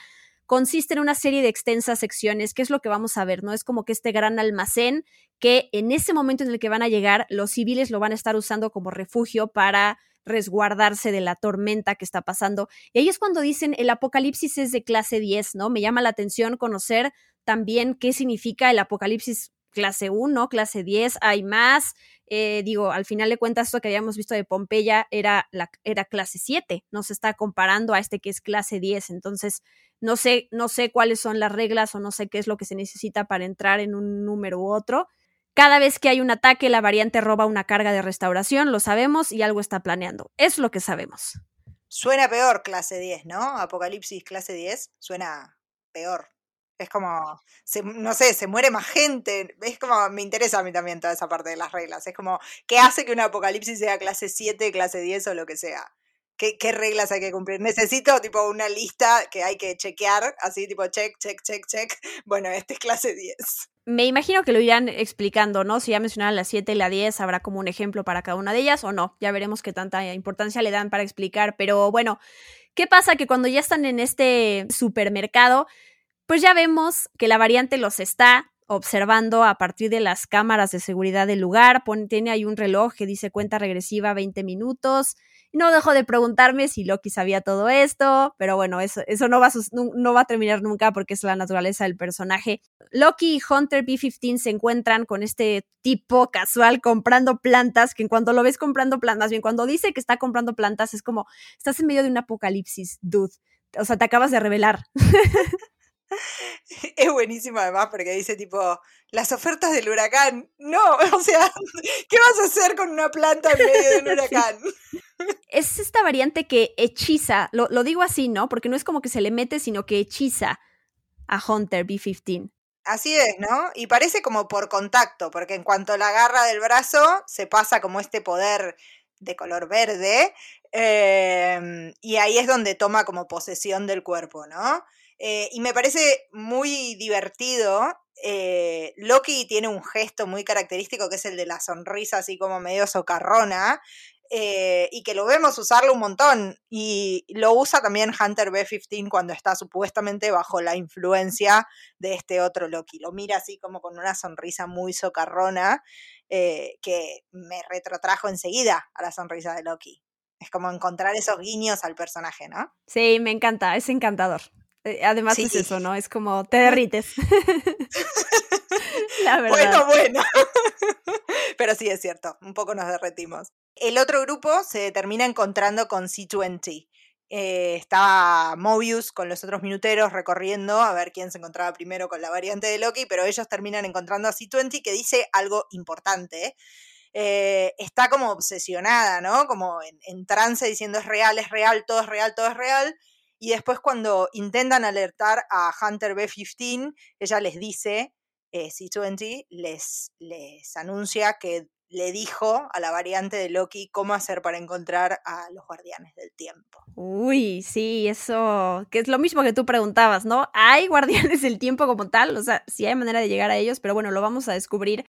consiste en una serie de extensas secciones, que es lo que vamos a ver, ¿no? Es como que este gran almacén que en ese momento en el que van a llegar, los civiles lo van a estar usando como refugio para resguardarse de la tormenta que está pasando. Y ahí es cuando dicen el apocalipsis es de clase 10, ¿no? Me llama la atención conocer también qué significa el apocalipsis clase 1, clase 10, hay más. Eh, digo, al final de cuentas, esto que habíamos visto de Pompeya era, la, era clase 7, no se está comparando a este que es clase 10, entonces no sé, no sé cuáles son las reglas o no sé qué es lo que se necesita para entrar en un número u otro. Cada vez que hay un ataque, la variante roba una carga de restauración, lo sabemos y algo está planeando. Es lo que sabemos. Suena peor clase 10, ¿no? Apocalipsis clase 10 suena peor. Es como, no sé, se muere más gente. Es como, me interesa a mí también toda esa parte de las reglas. Es como, ¿qué hace que un apocalipsis sea clase 7, clase 10 o lo que sea? ¿Qué, ¿Qué, reglas hay que cumplir? Necesito tipo una lista que hay que chequear, así tipo check, check, check, check. Bueno, este es clase 10. Me imagino que lo irán explicando, ¿no? Si ya mencionaron la 7 y la 10, habrá como un ejemplo para cada una de ellas o no. Ya veremos qué tanta importancia le dan para explicar. Pero bueno, ¿qué pasa? Que cuando ya están en este supermercado, pues ya vemos que la variante los está observando a partir de las cámaras de seguridad del lugar. tiene ahí un reloj que dice cuenta regresiva 20 minutos. No dejo de preguntarme si Loki sabía todo esto, pero bueno, eso, eso no, va a, terminar nunca porque es la naturaleza del personaje. Loki y Hunter B-15 se encuentran con este tipo casual comprando plantas, que en cuanto lo ves comprando plantas, bien, cuando dice que está comprando plantas, es como, estás en medio de un apocalipsis, dude. O sea, te acabas de revelar. Es buenísimo además porque dice tipo, las ofertas del huracán. No, o sea, ¿qué vas a hacer con una planta en medio de un huracán? Es esta variante que hechiza, lo, lo, digo así, ¿no? Porque no es como que se le mete, sino que hechiza a Hunter B-15. Así es, ¿no? Y parece como por contacto, porque en cuanto la agarra del brazo, se pasa como este poder de color verde, eh, y ahí es donde toma como posesión del cuerpo, ¿no? Eh, y me parece muy divertido. Eh, Loki tiene un gesto muy característico que es el de la sonrisa así como medio socarrona. Eh, y que lo vemos usarlo un montón. Y lo usa también Hunter B-15 cuando está supuestamente bajo la influencia de este otro Loki. Lo mira así como con una sonrisa muy socarrona que me retrotrajo enseguida a la sonrisa de Loki. Es como encontrar esos guiños al personaje, ¿no? Sí, me encanta, es encantador. Eh, además es eso, ¿no? Es como te derrites. La verdad. Bueno, bueno. Pero sí es cierto, un poco nos derretimos. El otro grupo se termina encontrando con C20. Eh, estaba Mobius con los otros minuteros recorriendo a ver quién se encontraba primero con la variante de Loki, pero ellos terminan encontrando a C20 que dice algo importante. Eh, está como obsesionada, ¿no? Como en, en trance diciendo es real, es real, todo es real, todo es real y después cuando intentan alertar a Hunter B-15, ella les dice, eh, C-20 les, les anuncia que le dijo a la variante de Loki cómo hacer para encontrar a los guardianes del tiempo. Uy, sí, eso, que es lo mismo que tú preguntabas, ¿no? ¿Hay guardianes del tiempo como tal? O sea, sí hay manera de llegar a ellos, pero bueno, lo vamos a descubrir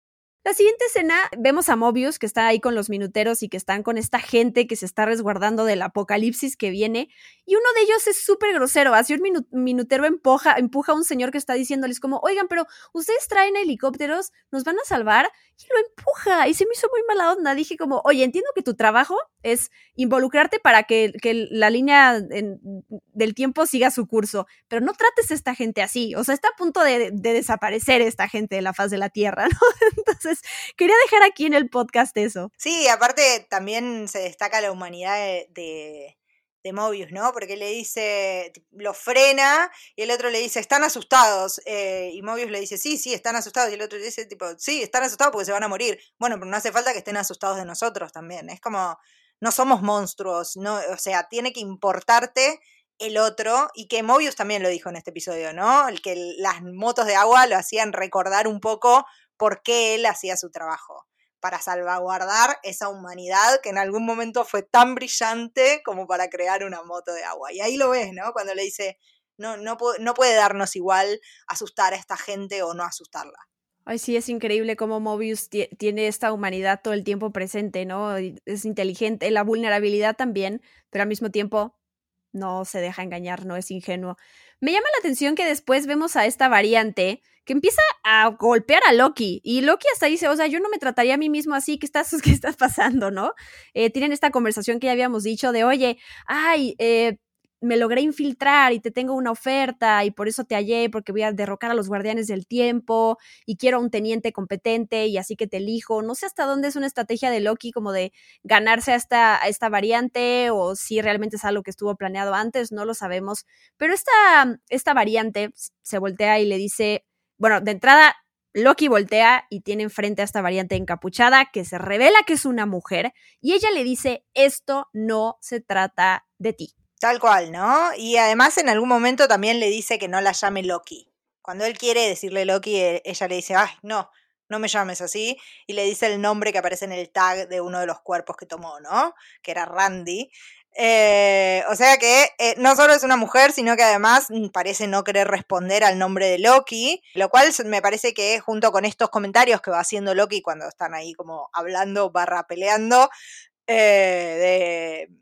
la siguiente escena vemos a Mobius que está ahí con los minuteros y que están con esta gente que se está resguardando del apocalipsis que viene. Y uno de ellos es súper grosero. Así un minutero empuja, empuja a un señor que está diciéndoles como, oigan, pero ustedes traen helicópteros, nos van a salvar. Y lo empuja. Y se me hizo muy mala onda. Dije como, oye, entiendo que tu trabajo es involucrarte para que, la línea del tiempo siga su curso. Pero no trates a esta gente así. O sea, está a punto de, de desaparecer esta gente de la faz de la Tierra, ¿no? Entonces quería dejar aquí en el podcast eso. Sí, aparte también se destaca la humanidad de, de, Mobius, ¿no? Porque le dice, lo frena y el otro le dice, están asustados. Eh, y Mobius le dice, sí, sí, están asustados. Y el otro le dice, tipo, sí, están asustados porque se van a morir. Bueno, pero no hace falta que estén asustados de nosotros también. Es como, no somos monstruos, no, o sea, tiene que importarte el otro, y que Mobius también lo dijo en este episodio, ¿no? El que las motos de agua lo hacían recordar un poco por qué él hacía su trabajo, para salvaguardar esa humanidad que en algún momento fue tan brillante como para crear una moto de agua. Y ahí lo ves, ¿no? Cuando le dice, no, no, no puede darnos igual asustar a esta gente o no asustarla. Ay, sí, es increíble cómo Mobius tiene esta humanidad todo el tiempo presente, ¿no? Es inteligente, la vulnerabilidad también, pero al mismo tiempo no se deja engañar, no es ingenuo. Me llama la atención que después vemos a esta variante que empieza a golpear a Loki. Y Loki hasta dice, o sea, yo no me trataría a mí mismo así, ¿qué estás, qué pasando, no? Eh, tienen esta conversación que ya habíamos dicho de, oye, ay, eh, me logré infiltrar y te tengo una oferta y por eso te hallé, porque voy a derrocar a los guardianes del tiempo y quiero a un teniente competente y así que te elijo. No sé hasta dónde es una estrategia de Loki como de ganarse a esta, a esta variante o si realmente es algo que estuvo planeado antes, no lo sabemos. Pero esta, esta variante se voltea y le dice, bueno, de entrada Loki voltea y tiene enfrente a esta variante encapuchada que se revela que es una mujer y ella le dice, esto no se trata de ti. Tal cual, ¿no? Y además en algún momento también le dice que no la llame Loki. Cuando él quiere decirle Loki, e, ella le dice, ay, no, no me llames así. Y le dice el nombre que aparece en el tag de uno de los cuerpos que tomó, ¿no? Que era Randy. Eh, o sea que eh, no solo es una mujer, sino que además mm, parece no querer responder al nombre de Loki, lo cual me parece que junto con estos comentarios que va haciendo Loki cuando están ahí como hablando barra peleando, eh, de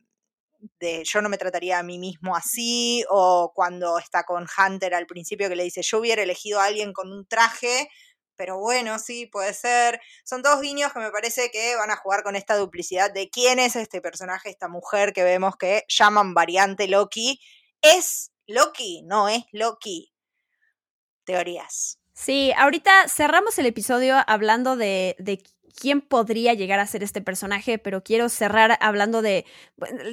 de yo no me trataría a mí mismo así, o cuando está con Hunter al principio que le dice yo hubiera elegido a alguien con un traje, pero bueno, sí, puede ser. Son dos guiños que me parece que van a jugar con esta duplicidad de quién es este personaje, esta mujer que vemos que llaman variante Loki. ¿Es Loki? No es Loki. Teorías. Sí, ahorita cerramos el episodio hablando de, de quién podría llegar a ser este personaje, pero quiero cerrar hablando de,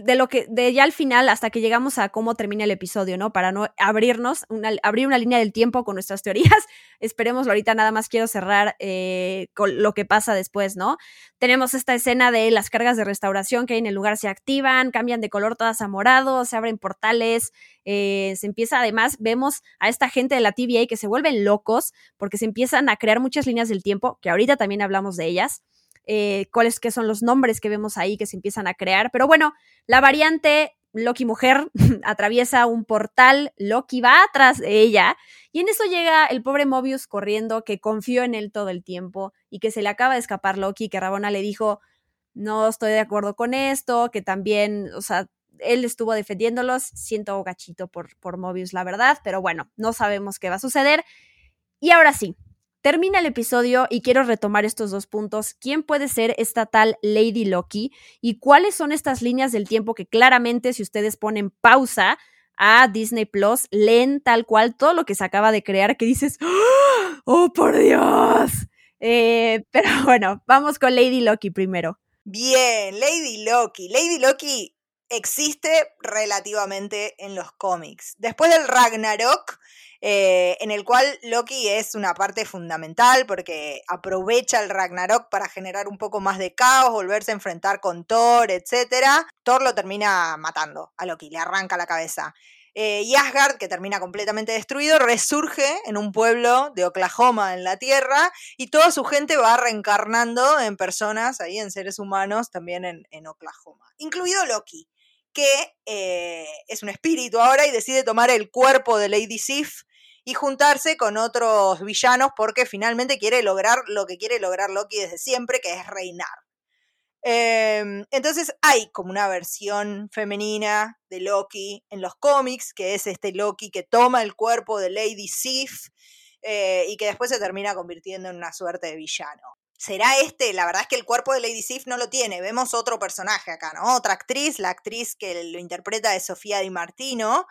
de lo que, de ya al final, hasta que llegamos a cómo termina el episodio, ¿no? Para no abrirnos, abrir una línea del tiempo con nuestras teorías. Esperémoslo ahorita, nada más quiero cerrar eh, con lo que pasa después, ¿no? Tenemos esta escena de las cargas de restauración que hay en el lugar se activan, cambian de color todas a morado, se abren portales, eh, se empieza, además, vemos a esta gente de la TVA que se vuelven locos porque se empiezan a crear muchas líneas del tiempo, que ahorita también hablamos de ellas. Eh, cuáles que son los nombres que vemos ahí que se empiezan a crear. Pero bueno, la variante Loki mujer atraviesa un portal, Loki va atrás de ella y en eso llega el pobre Mobius corriendo que confió en él todo el tiempo y que se le acaba de escapar Loki, que Rabona le dijo, no estoy de acuerdo con esto, que también, o sea, él estuvo defendiéndolos, siento gachito por, por Mobius, la verdad, pero bueno, no sabemos qué va a suceder. Y ahora sí, termina el episodio y quiero retomar estos dos puntos. ¿Quién puede ser esta tal Lady Loki? ¿Y cuáles son estas líneas del tiempo que claramente si ustedes ponen pausa a Disney Plus, leen tal cual todo lo que se acaba de crear que dices, ¡Oh, por Dios! Eh, pero bueno, vamos con Lady Loki primero. Bien, Lady Loki. Lady Loki existe relativamente en los cómics. Después del Ragnarok, eh, en el cual Loki es una parte fundamental porque aprovecha el Ragnarok para generar un poco más de caos, volverse a enfrentar con Thor, etc. Thor lo termina matando a Loki, le arranca la cabeza. Eh, y Asgard, que termina completamente destruido, resurge en un pueblo de Oklahoma en la Tierra y toda su gente va reencarnando en personas, ahí en seres humanos, también en, Oklahoma, incluido Loki, que eh, es un espíritu ahora y decide tomar el cuerpo de Lady Sif y juntarse con otros villanos porque finalmente quiere lograr lo que quiere lograr Loki desde siempre, que es reinar. Em, entonces hay como una versión femenina de Loki en los cómics, que es este Loki que toma el cuerpo de Lady Sif eh, y que después se termina convirtiendo en una suerte de villano. ¿Será este? La verdad es que el cuerpo de Lady Sif no lo tiene. Vemos otro personaje acá, ¿no? Otra actriz, la actriz que lo interpreta es Sofía Di Martino.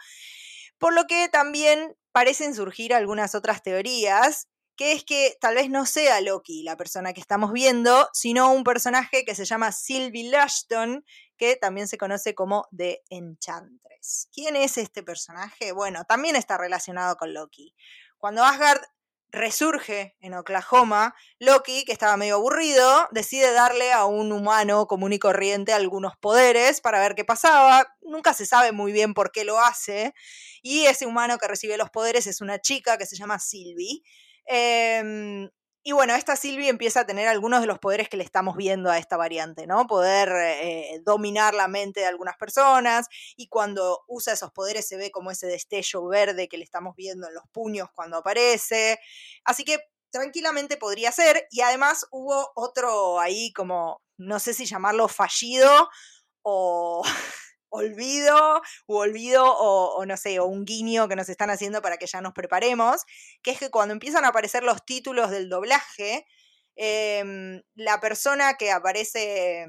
Por lo que también parecen surgir algunas otras teorías, que es que tal vez no sea Loki la persona que estamos viendo, sino un personaje que se llama Sylvie Lashton, que también se conoce como The Enchantress. ¿Quién es este personaje? Bueno, también está relacionado con Loki. Cuando Asgard resurge en Oklahoma, Loki, que estaba medio aburrido, decide darle a un humano común y corriente algunos poderes para ver qué pasaba. Nunca se sabe muy bien por qué lo hace. Y ese humano que recibe los poderes es una chica que se llama Sylvie. Em, y bueno, esta Sylvie empieza a tener algunos de los poderes que le estamos viendo a esta variante, ¿no? Poder eh, dominar la mente de algunas personas y cuando usa esos poderes se ve como ese destello verde que le estamos viendo en los puños cuando aparece. Así que tranquilamente podría ser y además hubo otro ahí como, no sé si llamarlo fallido o olvido o olvido o, no sé, o un guiño que nos están haciendo para que ya nos preparemos, que es que cuando empiezan a aparecer los títulos del doblaje, em, la persona que aparece,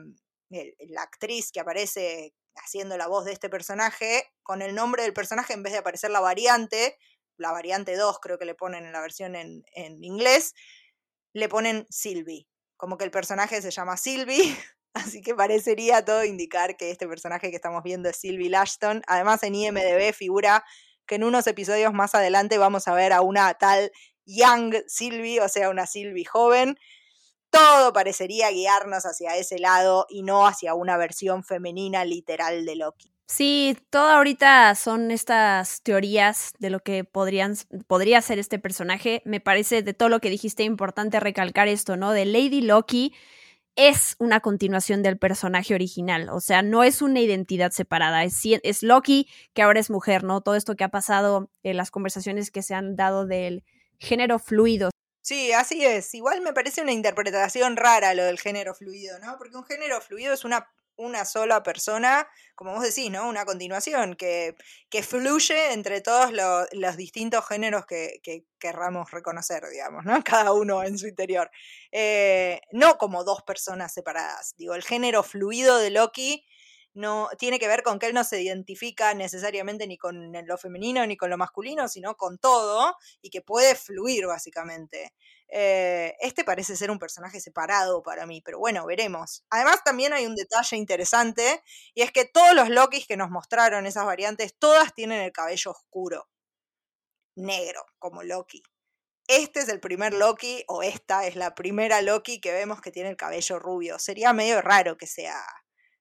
la actriz que aparece haciendo la voz de este personaje, con el nombre del personaje en vez de aparecer la variante, la variante 2 creo que le ponen en la versión en, en inglés, le ponen Sylvie. Como que el personaje se llama Sylvie, así que parecería todo indicar que este personaje que estamos viendo es Sylvie Lashton. Además en IMDB figura que en unos episodios más adelante vamos a ver a una tal Young Sylvie, o sea, una Sylvie joven. Todo parecería guiarnos hacia ese lado y no hacia una versión femenina literal de Loki. Sí, todo ahorita son estas teorías de lo que podrían, podría ser este personaje. Me parece de todo lo que dijiste importante recalcar esto, ¿no? De Lady Loki es una continuación del personaje original, o sea, no es una identidad separada, es, es Loki que ahora es mujer, ¿no? Todo esto que ha pasado en las conversaciones que se han dado del género fluido. Sí, así es. Igual me parece una interpretación rara lo del género fluido, ¿no? Porque un género fluido es una una sola persona, como vos decís, ¿no? Una continuación que, que fluye entre todos los distintos géneros que, que, querramos reconocer, digamos, ¿no? Cada uno en su interior. Eh, no como dos personas separadas. Digo, el género fluido de Loki no tiene que ver con que él no se identifica necesariamente ni con lo femenino ni con lo masculino, sino con todo y que puede fluir básicamente. Eh, este parece ser un personaje separado para mí, pero bueno, veremos. Además también hay un detalle interesante y es que todos los Lokis que nos mostraron esas variantes, todas tienen el cabello oscuro, negro, como Loki. Este es el primer Loki o esta es la primera Loki que vemos que tiene el cabello rubio. Sería medio raro que sea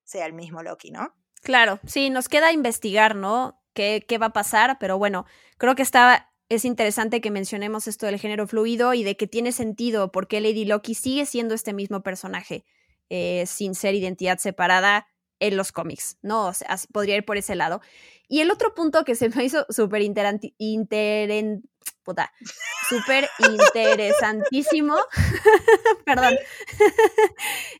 sea el mismo Loki, ¿no? Claro, sí, nos queda investigar, ¿no? ¿Qué, qué va a pasar? Pero bueno, creo que está, es interesante que mencionemos esto del género fluido y de que tiene sentido porque Lady Loki sigue siendo este mismo personaje eh, sin ser identidad separada en los cómics, ¿no? O sea, podría ir por ese lado. Y el otro punto que se me hizo súper puta, súper interesantísimo, perdón,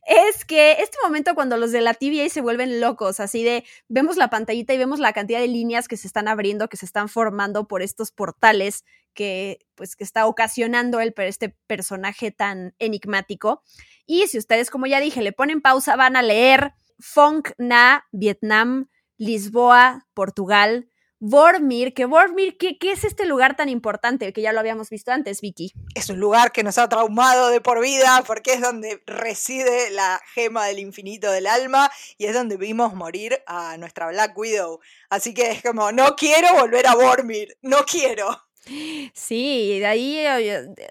es que este momento cuando los de la TVA se vuelven locos, así de, vemos la pantallita y vemos la cantidad de líneas que se están abriendo, que se están formando por estos portales que, pues, que está ocasionando el, este personaje tan enigmático. Y si ustedes, como ya dije, le ponen pausa, van a leer Fong Na, Vietnam, Lisboa, Portugal, Vormir, que Vormir, ¿qué, ¿qué, es este lugar tan importante que ya lo habíamos visto antes, Vicky? Es un lugar que nos ha traumado de por vida porque es donde reside la gema del infinito del alma y es donde vimos morir a nuestra Black Widow. Así que es como, no quiero volver a Vormir, no quiero. Sí, de ahí,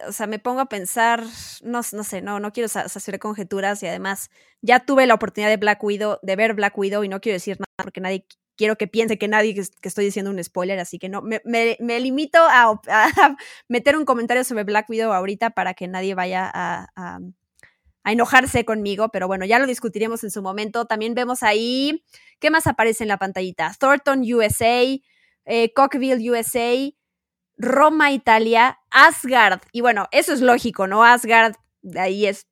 o sea, me pongo a pensar, no, no sé, no, no quiero hacer conjeturas y además ya tuve la oportunidad de Black Widow, de ver Black Widow y no quiero decir nada porque nadie quiero que piense que nadie que, estoy diciendo un spoiler, así que no, me, me, limito a, meter un comentario sobre Black Widow ahorita para que nadie vaya a, a, enojarse conmigo, pero bueno, ya lo discutiremos en su momento. También vemos ahí, ¿qué más aparece en la pantallita? Thornton, USA, eh, Cockville, USA, Roma, Italia, Asgard. Y bueno, eso es lógico, ¿no? Asgard, ahí es,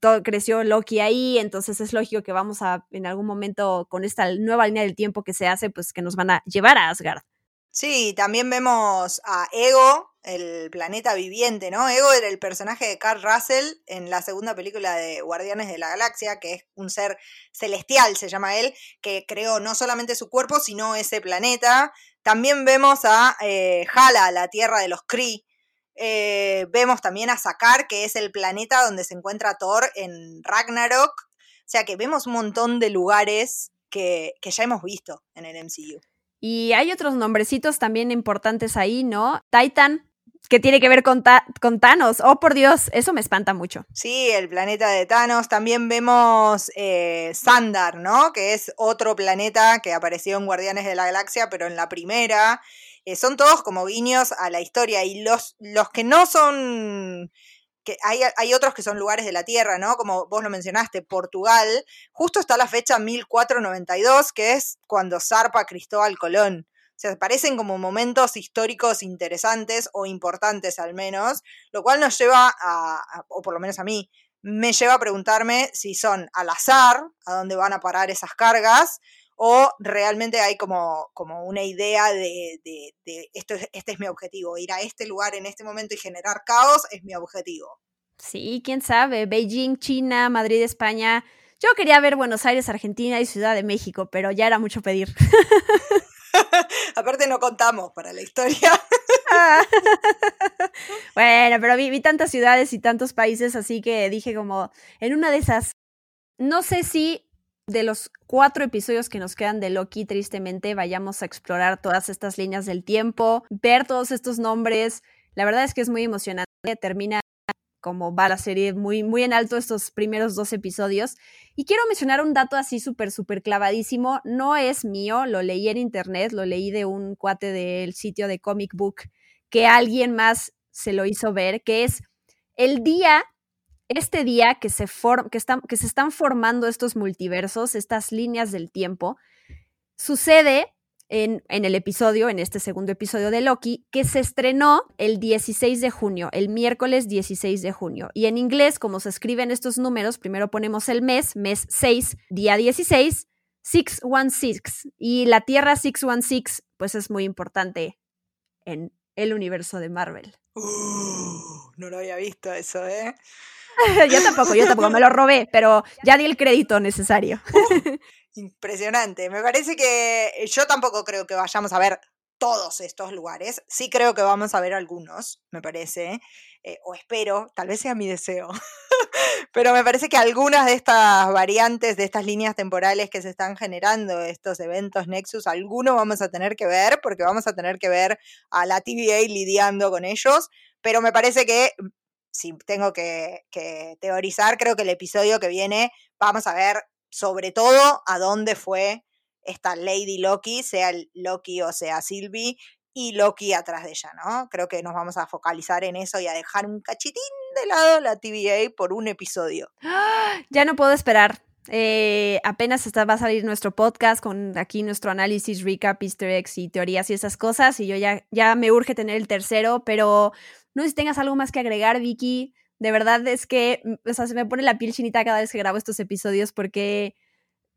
todo creció Loki ahí, entonces es lógico que vamos a, en algún momento, con esta nueva línea del tiempo que se hace, pues que nos van a llevar a Asgard. Sí, también vemos a Ego, el planeta viviente, ¿no? Ego era el personaje de Carl Russell en la segunda película de Guardianes de la Galaxia, que es un ser celestial, se llama él, que creó no solamente su cuerpo, sino ese planeta. También vemos a eh, Hala, la tierra de los Kree. Eh, vemos también a Sakar, que es el planeta donde se encuentra Thor en Ragnarok. O sea que vemos un montón de lugares que, que ya hemos visto en el MCU. Y hay otros nombrecitos también importantes ahí, ¿no? Titan, que tiene que ver con, con, Thanos. Oh, por Dios, eso me espanta mucho. Sí, el planeta de Thanos. También vemos eh, Sandar, ¿no? Que es otro planeta que apareció en Guardianes de la Galaxia, pero en la primera. Eh, son todos como guiños a la historia. Y los, los que no son. Que hay, hay, otros que son lugares de la Tierra, ¿no? Como vos lo mencionaste, Portugal. Justo está la fecha 1492, que es cuando zarpa Cristóbal Colón. O sea, parecen como momentos históricos interesantes o importantes al menos, lo cual nos lleva a, o por lo menos a mí, me lleva a preguntarme si son al azar, a dónde van a parar esas cargas, o realmente hay como, como una idea de, de, de esto, este es mi objetivo, ir a este lugar en este momento y generar caos es mi objetivo. Sí, quién sabe, Beijing, China, Madrid, España, Yo quería ver Buenos Aires, Argentina y Ciudad de México, pero ya era mucho pedir. Aparte no contamos para la historia. bueno, pero vi, tantas ciudades y tantos países, así que dije como, en una de esas, no sé si de los cuatro episodios que nos quedan de Loki, tristemente, vayamos a explorar todas estas líneas del tiempo, ver todos estos nombres. La verdad es que es muy emocionante. Termina como va la serie muy, muy en alto estos primeros dos episodios. Y quiero mencionar un dato así súper, súper clavadísimo. No es mío, lo leí en internet, lo leí de un cuate del sitio de Comic Book que alguien más se lo hizo ver, que es el día, este día que se, que, están, que se están formando estos multiversos, estas líneas del tiempo, sucede en, el episodio, en este segundo episodio de Loki, que se estrenó el 16 de junio, el miércoles 16 de junio. Y en inglés, como se escriben estos números, primero ponemos el mes, mes 6, día 16, 616. Y la Tierra 616, pues es muy importante en el universo de Marvel. No lo había visto eso, ¿eh? yo tampoco, yo tampoco, me lo robé, pero ya di el crédito necesario. Impresionante. Me parece que eh, yo tampoco creo que vayamos a ver todos estos lugares. Sí creo que vamos a ver algunos, me parece. Eh, o espero, tal vez sea mi deseo. Pero me parece que algunas de estas variantes, de estas líneas temporales que se están generando, estos eventos Nexus, algunos vamos a tener que ver, porque vamos a tener que ver a la TVA lidiando con ellos. Pero me parece que si tengo que, teorizar, creo que el episodio que viene vamos a ver sobre todo a dónde fue esta Lady Loki, sea Loki o sea Sylvie, y Loki atrás de ella, ¿no? Creo que nos vamos a focalizar en eso y a dejar un cachitín de lado la TVA por un episodio. Ya no puedo esperar. Eh, apenas está, va a salir nuestro podcast con aquí nuestro análisis, recap, easter eggs y teorías y esas cosas. Y yo ya, ya me urge tener el tercero, pero no sé si tengas algo más que agregar, Vicky. De verdad es que, mm, o sea, se me pone la piel chinita cada vez que grabo estos episodios porque,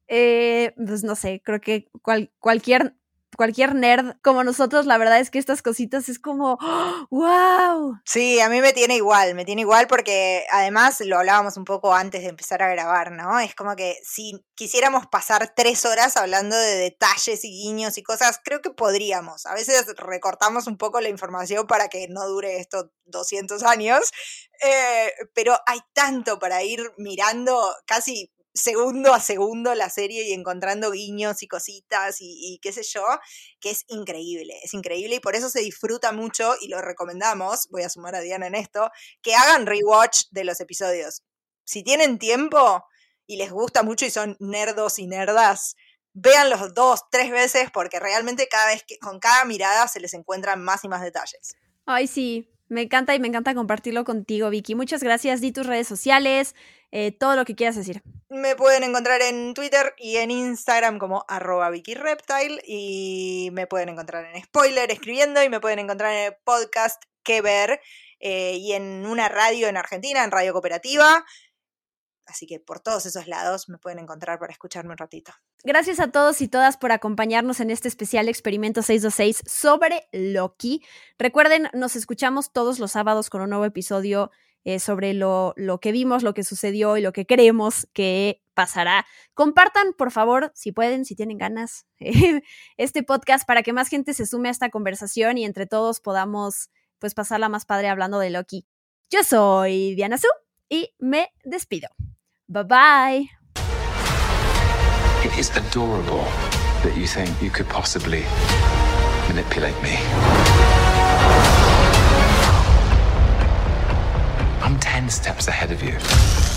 eh, pues no sé, creo que cualquier cualquier nerd como nosotros, la verdad es que estas cositas es como, wow. Sí, a mí me tiene igual, me tiene igual porque además lo hablábamos un poco antes de empezar a grabar, ¿no? Es como que si quisiéramos pasar tres horas hablando de detalles y guiños y cosas, creo que podríamos. A veces recortamos un poco la información para que no dure estos 200 años, eh, pero hay tanto para ir mirando, casi segundo a segundo la serie y encontrando guiños y cositas y, qué sé yo, que es increíble, es increíble y por eso se disfruta mucho y lo recomendamos, voy a sumar a Diana en esto, que hagan rewatch de los episodios. Si tienen tiempo y les gusta mucho y son nerdos y nerdas, vean los dos, tres veces porque realmente cada vez que con cada mirada se les encuentran más y más detalles. Ay, sí, me encanta y me encanta compartirlo contigo, Vicky. Muchas gracias. Di tus redes sociales, eh, todo lo que quieras decir. Me pueden encontrar en Twitter y en Instagram como arroba Vicky Reptile y me pueden encontrar en Spoiler escribiendo y me pueden encontrar en el podcast Que Ver eh, y en una radio en Argentina, en Radio Cooperativa. Así que por todos esos lados me pueden encontrar para escucharme un ratito. Gracias a todos y todas por acompañarnos en este especial Experimento 626 sobre Loki. Recuerden, nos escuchamos todos los sábados con un nuevo episodio eh, sobre lo, lo, que vimos, lo que sucedió y lo que creemos que pasará. Compartan, por favor, si pueden, si tienen ganas, este podcast para que más gente se sume a esta conversación y entre todos podamos pues pasarla más padre hablando de Loki. Yo soy Diana Su y me despido. Bye bye. It is adorable that you think you could possibly manipulate me. I'm 10 steps ahead of you.